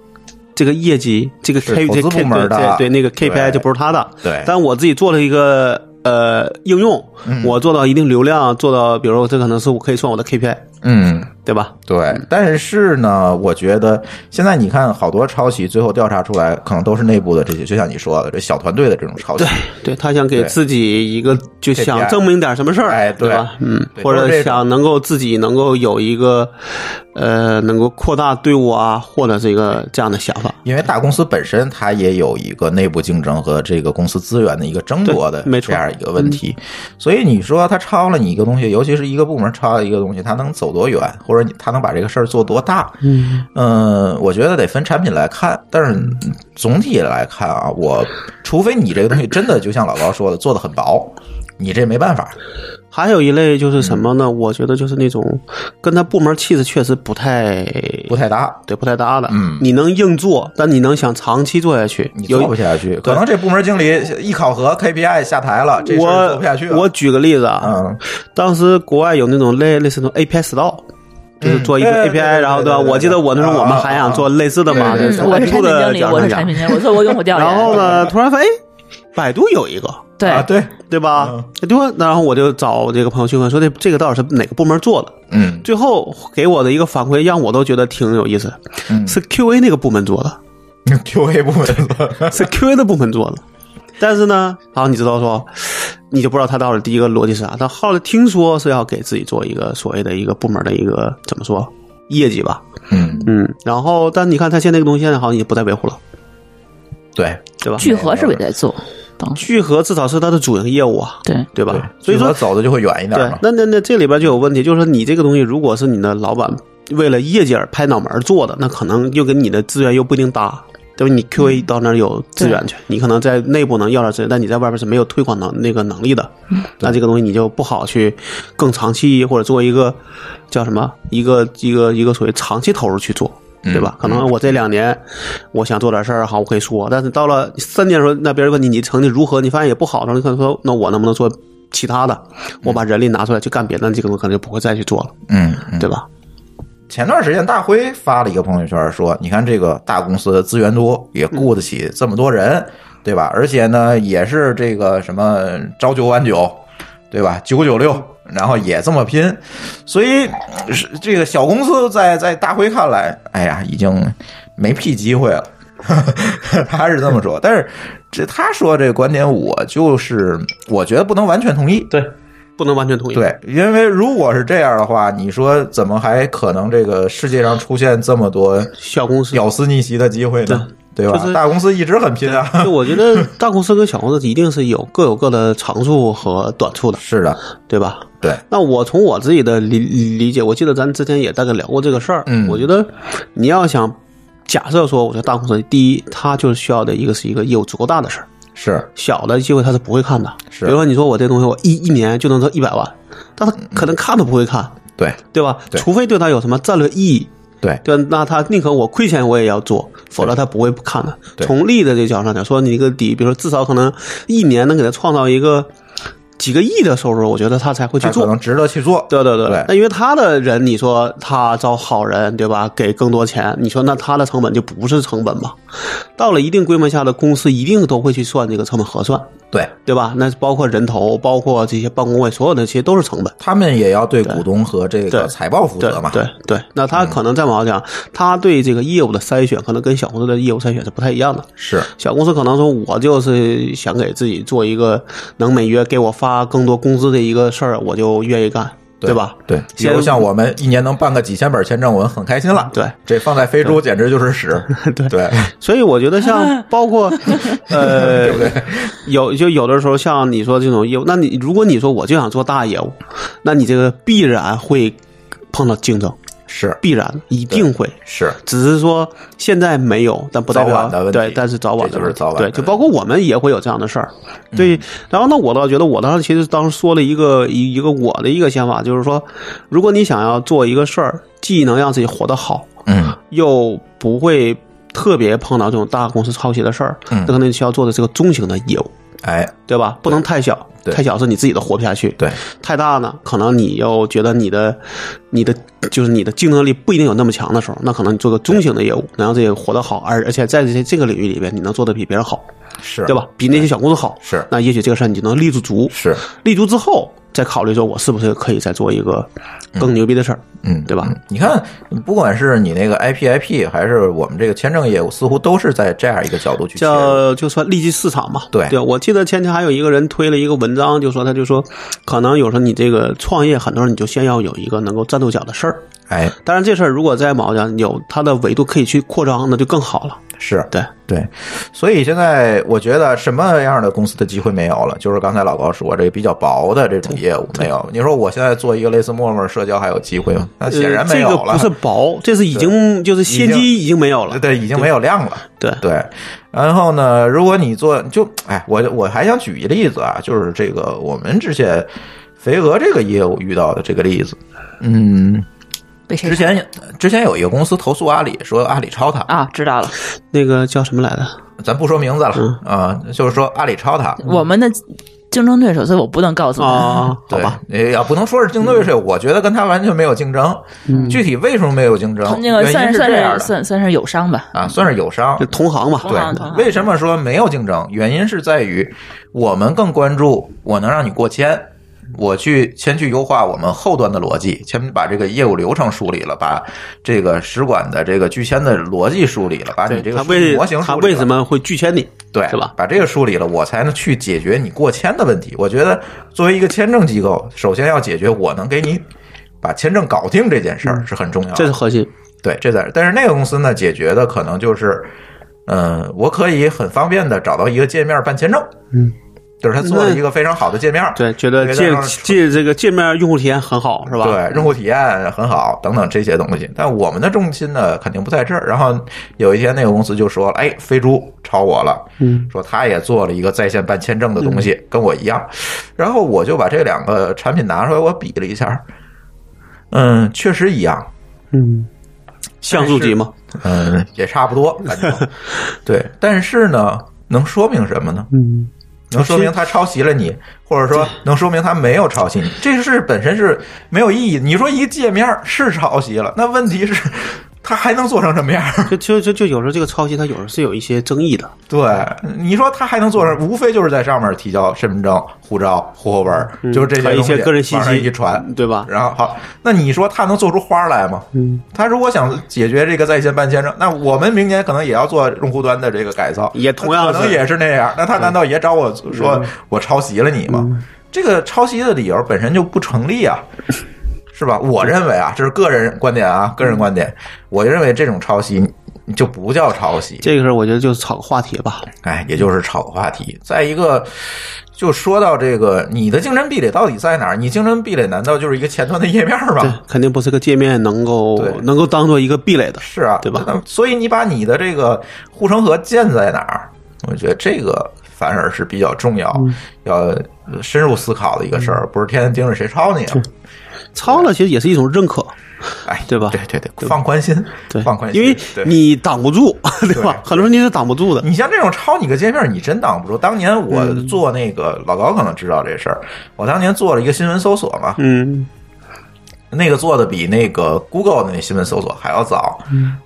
这个业绩，这个是 K 这 K 对对那个 KPI 就不是他的。对但我自己做了一个呃应用，嗯。我做到一定流量，做到比如说这可能是我可以算我的 KPI，嗯，对吧？对。但是呢，我觉得现在你看好多抄袭，最后调查出来可能都是内部的这些，就像你说的，这小团队的这种抄袭。对他想给自己一个就想证明点什么事儿，哎对吧？嗯，或者想能够自己能够有一个呃能够扩大队伍啊，或者这个这样的想法。因为大公司本身它也有一个内部竞争和这个公司资源的一个争夺的这样一个问题，所以你说他抄了你一个东西，尤其是一个部门抄了一个东西，他能走多远，或者你他能把这个事儿做多大？嗯，嗯，我觉得得分产品来看，但是总体来看啊，我除非你这个东西真的就像老高说的做的很薄，你这没办法。还有一类就是什么嗯呢？我觉得就是那种跟他部门气质确实不太不太搭，对不太搭的。嗯你能硬做，但你能想长期做下去，你有做不下去。可能这部门经理一考核 KPI 下台了，这做不下去了。我举个例子啊，嗯，当时国外有那种类类似那种 API Store。就是做一个 API，然后对吧？我记得我那时候我们还想做类似的嘛，我是产品的经理，我是角度讲产品经理，我做过用户调研。然后呢，突然发现，哎，百度有一个，对啊，对，对吧？对吧？然后我就找这个朋友去问，说这这个到底是哪个部门做的？嗯最后给我的一个反馈，让我都觉得挺有意思，嗯是 QA 那个部门做的，，QA 部门的，是 QA 的部门做的。但是呢，然后你知道说，你就不知道他到底第一个逻辑是啥。但后来听说是要给自己做一个所谓的一个部门的一个怎么说业绩吧，嗯，嗯。然后，但你看他现在这个东西现在好像也不再维护了，对对吧？聚合是不是也在做？当时聚合至少是它的主营业务啊，对，对吧？对，所以说走的就会远一点嘛，。对那那那这里边就有问题，就是说你这个东西如果是你的老板为了业绩而拍脑门儿做的，那可能又跟你的资源又不一定搭。对吧？你 QA 到那儿有资源去，你可能在内部能要点资源，但你在外边是没有推广能那个能力的。那这个东西你就不好去更长期或者做一个叫什么一个一个一个所谓长期投入去做，对吧？可能我这两年我想做点事儿，好，我可以说，但是到了三年的时候，那别人问你你成绩如何，你发现也不好，然后你可能说，那我能不能做其他的？我把人力拿出来去干别的，这个可能就不会再去做了，嗯，嗯对吧？前段时间大辉发了一个朋友圈说，你看这个大公司的资源多，也雇得起这么多人，对吧？而且呢，也是这个什么朝九晚九，对吧？九九六，然后也这么拼，所以是这个小公司在在大辉看来，哎呀，已经没屁机会了。他是这么说，但是这他说这个观点，我就是我觉得不能完全同意。对，不能完全同意。，对，因为如果是这样的话，你说怎么还可能这个世界上出现这么多小公司屌丝逆袭的机会呢？对吧？就是大公司一直很拼啊。就我觉得大公司跟小公司一定是有各有各的长处和短处的，是的，对吧？对，那我从我自己的理理解，我记得咱之前也大概聊过这个事儿。嗯。我觉得你要想假设说，我觉得大公司第一，它就是需要的一个是一个业务足够大的事儿，是。小的机会他是不会看的。是。比如说你说我这东西我一一年就能挣一百万，但他可能看都不会看，对。对吧？对。除非对他有什么战略意义。对。对，那他宁可我亏钱我也要做，否则他不会不看的。对。从利的这个角度上讲，说你一个底，比如说至少可能一年能给他创造一个几个亿的收入，我觉得他才会去做。可能值得去做。对对对对那因为他的人，你说他招好人，对吧？给更多钱，你说那他的成本就不是成本嘛？到了一定规模下的公司，一定都会去算这个成本核算，对对吧？那包括人头，包括这些办公位，所有的这些都是成本。他们也要对股东和这个财报负责嘛。对对，那他可能再往下讲，他对这个业务的筛选，可能跟小公司的业务筛选是不太一样的。是小公司可能说，我就是想给自己做一个能每月给我发更多工资的一个事儿，我就愿意干，对吧？对，比如像我们一年能办个几千本签证，我们很开心了。对，这放在非洲简直就是屎。对对，所以我觉得像 包括 呃，对不对有就有的时候像你说这种业务，那你如果你说我就想做大业务，那你这个必然会碰到竞争，是必然一定会。是，只是说现在没有，但不代表对，但是早晚这就是的问题，早晚对就包括我们也会有这样的事儿。对，然后呢，我倒觉得我当时其实当时说了一个一一个我的一个想法，就是说，如果你想要做一个事儿，既能让自己活得好，嗯又不会特别碰到这种大公司抄袭的事儿，嗯那可能需要做的是个中型的业务。哎，对吧？不能太小，对太小是你自己都活不下去。对，太大呢，可能你又觉得你的、你的就是你的竞争力不一定有那么强的时候，那可能你做个中型的业务，能让这个活得好，而而且在这些这个领域里边，你能做的比别人好，是对？吧？比那些小公司好，是那也许这个事儿你就能立足足，是，立足之后再考虑说我是不是可以再做一个更牛逼的事儿，嗯，对吧嗯你看，不管是你那个 IPIP 还是我们这个签证业务，似乎都是在这样一个角度去。叫就算利基市场嘛。对对，我记得前天还有一个人推了一个文章，就说他就说，可能有时候你这个创业，很多人你就先要有一个能够站住脚的事儿。哎，当然，这事儿如果在某家有它的维度可以去扩张，那就更好了。是对，对，所以现在我觉得什么样的公司的机会没有了？就是刚才老高说这个比较薄的这种业务没有。你说我现在做一个类似陌陌社交还有机会吗？那显然没有了。呃这个不是薄，这是已经就是先机已经没有了。对，已经没有量了。对对，然后呢，如果你做就哎，我我还想举一个例子啊，就是这个我们之前肥鹅这个业务遇到的这个例子，嗯。被谁之前之前有一个公司投诉阿里，说阿里抄他，啊？知道了，那个叫什么来着？咱不说名字了啊、就是说阿里抄他。我们的竞争对手，所以我不能告诉你。啊，好对吧，，呃要不能说是竞争对手，我觉得跟他完全没有竞争。具体为什么没有竞争？那个原因算算是是这样的算算是友商吧。啊，算是友商就。同行嘛。同行行对，为什么说没有竞争？原因是在于我们更关注我能让你过签，我去先去优化我们后端的逻辑，先把这个业务流程梳理了，把这个使馆的这个拒签的逻辑梳理了，把你这个模型他梳理了为什么会拒签你？对，是吧？把这个梳理了，我才能去解决你过签的问题。我觉得作为一个签证机构，首先要解决我能给你把签证搞定这件事儿是很重要的。这是核心。对，这在，但是那个公司呢，解决的可能就是，嗯、我可以很方便的找到一个界面办签证，嗯，就是他做了一个非常好的界面，对，觉得界界这个界面用户体验很好，是吧？对，用户体验很好，等等这些东西。但我们的重心呢，肯定不在这儿。然后有一天，那个公司就说了：“哎，飞猪超我了，嗯，说他也做了一个在线办签证的东西，跟我一样。”然后我就把这两个产品拿出来，我比了一下，嗯，确实一样，嗯，像素级吗，嗯，也差不多，反正 对。但是呢，能说明什么呢？嗯，能说明他抄袭了你，或者说能说明他没有抄袭你，这个事本身是没有意义。你说一界面是抄袭了，那问题是，他还能做成什么样？就就就就有时候这个抄袭，他有时候是有一些争议的。对，你说他还能做成，无非就是在上面提交身份证、护照、户口本，就是这些一些个人信息一传，对吧？然后好，那你说他能做出花来吗？嗯，他如果想解决这个在线办签证，那我们明年可能也要做用户端的这个改造，也同样可能也是那样。那他难道也找我说我抄袭了你吗？这个抄袭的理由本身就不成立啊，是吧？我认为啊，这是个人观点啊，个人观点，我认为这种抄袭就不叫抄袭，这个事儿我觉得就是炒个话题吧。哎，也就是炒个话题。再一个，就说到这个，你的竞争壁垒到底在哪儿？你竞争壁垒难道就是一个前端的页面对吗？，肯定不是个界面能够能够当做一个壁垒的。是啊，对吧所以你把你的这个护城河建在哪儿？我觉得这个反而是比较重要，嗯要深入思考的一个事儿，不是天天盯着谁抄你啊。抄了其实也是一种认可，哎，对吧对对对，放宽心，对，放宽心，因为你挡不住，对吧？很多时候你是挡不住的。你像这种抄你个界面，你真挡不住。当年我嗯做那个、老高可能知道这事儿，我当年做了一个新闻搜索嘛，嗯那个做的比那个 Google 的那新闻搜索还要早，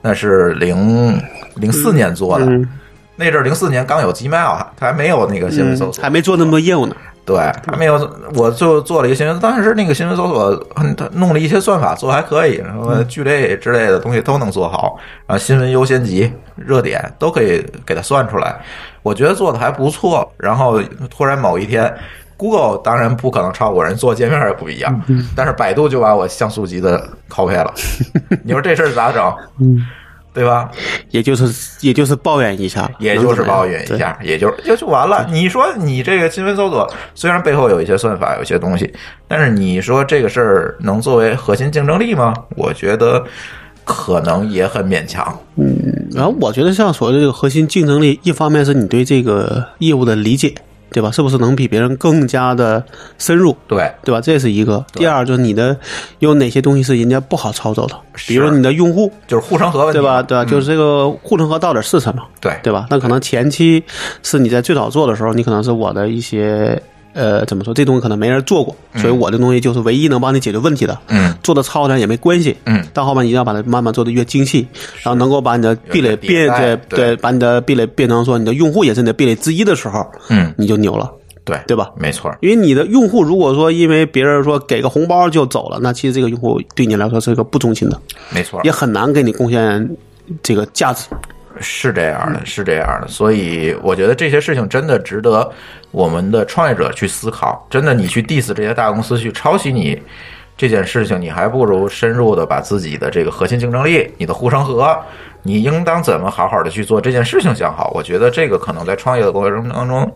那是零零四年做的，嗯，那阵儿零四年刚有 Gmail，它还没有那个新闻搜索，还没做那么多业务呢。对，他没有，我就做了一个新闻，当时那个新闻搜索，嗯它弄了一些算法，做还可以，什么聚类之类的东西都能做好，然后新闻优先级、热点都可以给它算出来，我觉得做的还不错。然后突然某一天，Google 当然不可能超过人，做界面也不一样，但是百度就把我像素级的拷贝了，你说这事儿咋整？嗯，对吧？也就是也就是抱怨一下，也就是抱怨一下，也就就就完了。你说你这个新闻搜索虽然背后有一些算法，有些东西，但是你说这个事儿能作为核心竞争力吗？我觉得可能也很勉强。嗯然后我觉得像所谓的这个核心竞争力，一方面是你对这个业务的理解，对吧？是不是能比别人更加的深入？对，对吧？这是一个。第二就是你的有哪些东西是人家不好操作的，比如你的用户，就是护城河问题，对吧？对吧？就是这个护城河到底是什么？对对吧？那可能前期是你在最早做的时候，你可能是我的一些呃怎么说，这东西可能没人做过，所以我的东西就是唯一能帮你解决问题的。嗯，做的糙点也没关系。嗯，到后面你一定要把它慢慢做的越精细，然后能够把你的壁垒有变对对把你的壁垒变成说你的用户也是你的壁垒之一的时候，嗯，你就牛了。对对吧没错，因为你的用户如果说因为别人说给个红包就走了，那其实这个用户对你来说是一个不忠心的，没错，也很难给你贡献这个价值。是这样的，是这样的，所以我觉得这些事情真的值得我们的创业者去思考。真的，你去 diss 这些大公司去抄袭你这件事情，你还不如深入的把自己的这个核心竞争力、你的护城河，你应当怎么好好的去做这件事情想好。我觉得这个可能在创业的过程当中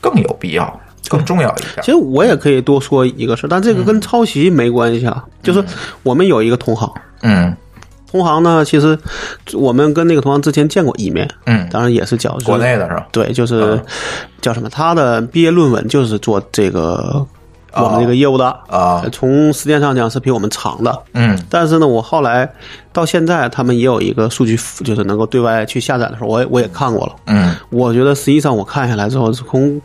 更有必要、更重要一点。其实我也可以多说一个事，但这个跟抄袭没关系啊。就是我们有一个同行，嗯同行呢，其实我们跟那个同行之前见过一面，嗯，当然也是叫国内的是吧？对，就是嗯叫什么？他的毕业论文就是做这个我们这个业务的啊从时间上讲是比我们长的。嗯但是呢，我后来到现在，他们也有一个数据，就是能够对外去下载的时候，我也我也看过了。嗯我觉得实际上我看下来之后，从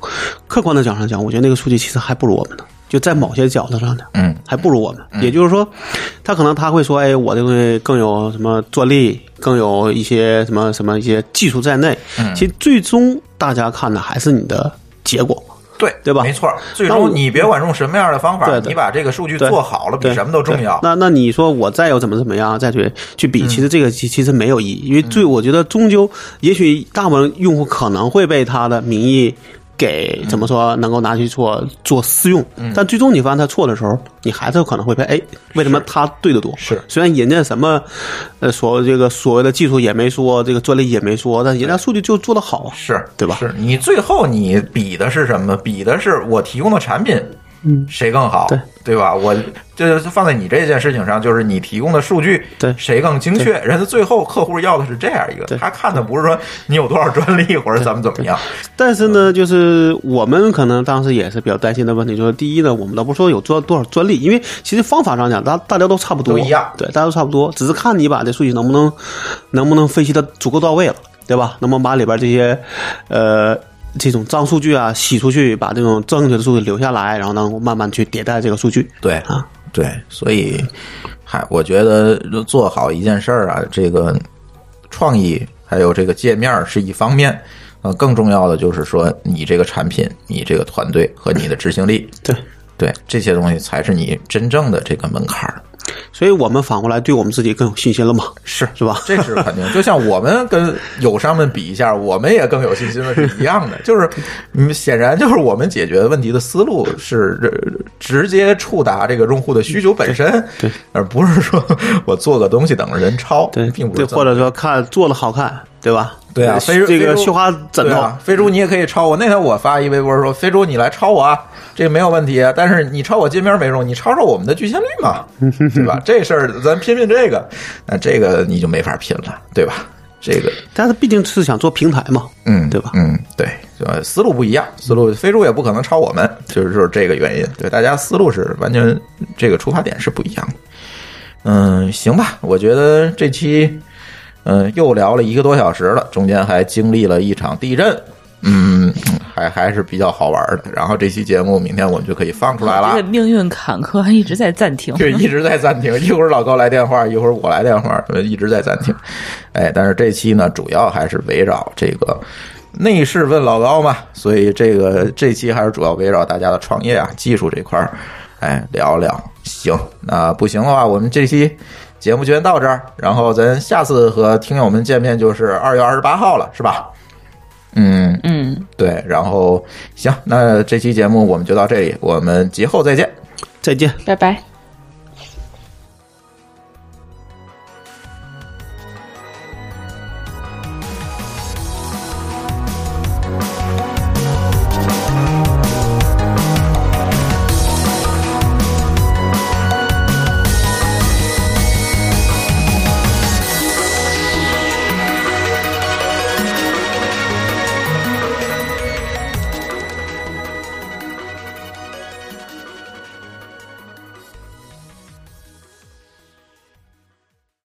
客观的角度上讲，我觉得那个数据其实还不如我们的，就在某些角度上的，嗯。还不如我们。也就是说，他可能他会说，哎，我这东西更有什么专利，更有一些什么什么一些技术在内。嗯。其实最终大家看的还是你的结果。对对吧？没错，最终你别管用什么样的方法你把这个数据做好了，比什么都重要。那那你说我再有怎么怎么样再去去嗯。比，其实这个其其实没有意义，因为最我觉得终究，也许大部分用户可能会被他的名义给嗯怎么说能够拿去做做私用，但最终你发现他错的时候，你还是可能会被哎，为什么他对的多？是。虽然人家什么呃所这个所谓的技术也没说，这个专利也没说，但人家数据就做得好啊，是。对吧？是。你最后你比的是什么？比的是我提供的产品，嗯，谁更好，对。对吧？我这放在你这件事情上，就是你提供的数据，对。谁更精确？人家最后客户要的是这样一个，他看的不是说你有多少专利或者怎么怎么样，但是呢，就是我们可能当时也是比较担心的问题，就是第一呢，我们倒不说有多多少专利，因为其实方法上讲，大大家都差不多，都一样。对，大家都差不多，只是看你把这数据能不能能不能分析的足够到位了，对吧？能不能把里边这些呃这种脏数据啊洗出去，把这种正确的数据留下来，然后呢慢慢去迭代这个数据。对啊，对，所以，嗨，我觉得做好一件事儿啊，这个创意还有这个界面儿是一方面，呃，更重要的就是说你这个产品、你这个团队和你的执行力，对，对这些东西才是你真正的这个门槛儿。所以我们反过来对我们自己更有信心了嘛？是是吧？这是肯定。就像我们跟友商们比一下，我们也更有信心了，是一样的。就是，嗯，显然就是我们解决问题的思路是呃直接触达这个用户的需求本身，对，而不是说我做个东西等着人抄，对，并不是或者说看做的好看，对吧？对啊，非这个绣花枕头，啊，飞猪你也可以抄我。那天我发一微博说，飞猪你来抄我啊，这个没有问题啊。但是你抄我界面没用，你抄抄我们的局限率嘛，对吧？这事儿咱拼拼这个，那这个你就没法拼了，对吧？这个，但是毕竟是想做平台嘛，嗯，对吧嗯，对，就思路不一样，思路飞猪也不可能抄我们，就是就是这个原因。对，大家思路是完全这个出发点是不一样的。嗯，行吧，我觉得这期嗯又聊了一个多小时了，中间还经历了一场地震。嗯，还还是比较好玩的。然后这期节目明天我们就可以放出来了这个。命运坎坷还一直在暂停。对一直在暂停，一会儿老高来电话，一会儿我来电话，呃一直在暂停。哎，但是这期呢，主要还是围绕这个内饰问老高嘛，所以这个这期还是主要围绕大家的创业啊、技术这块儿，哎，聊聊。行，那不行的话，我们这期节目就先到这儿，然后咱下次和听友们见面就是二月二十八号了，是吧？嗯，嗯，对，然后行，那这期节目我们就到这里，我们节后再见。再见。拜拜。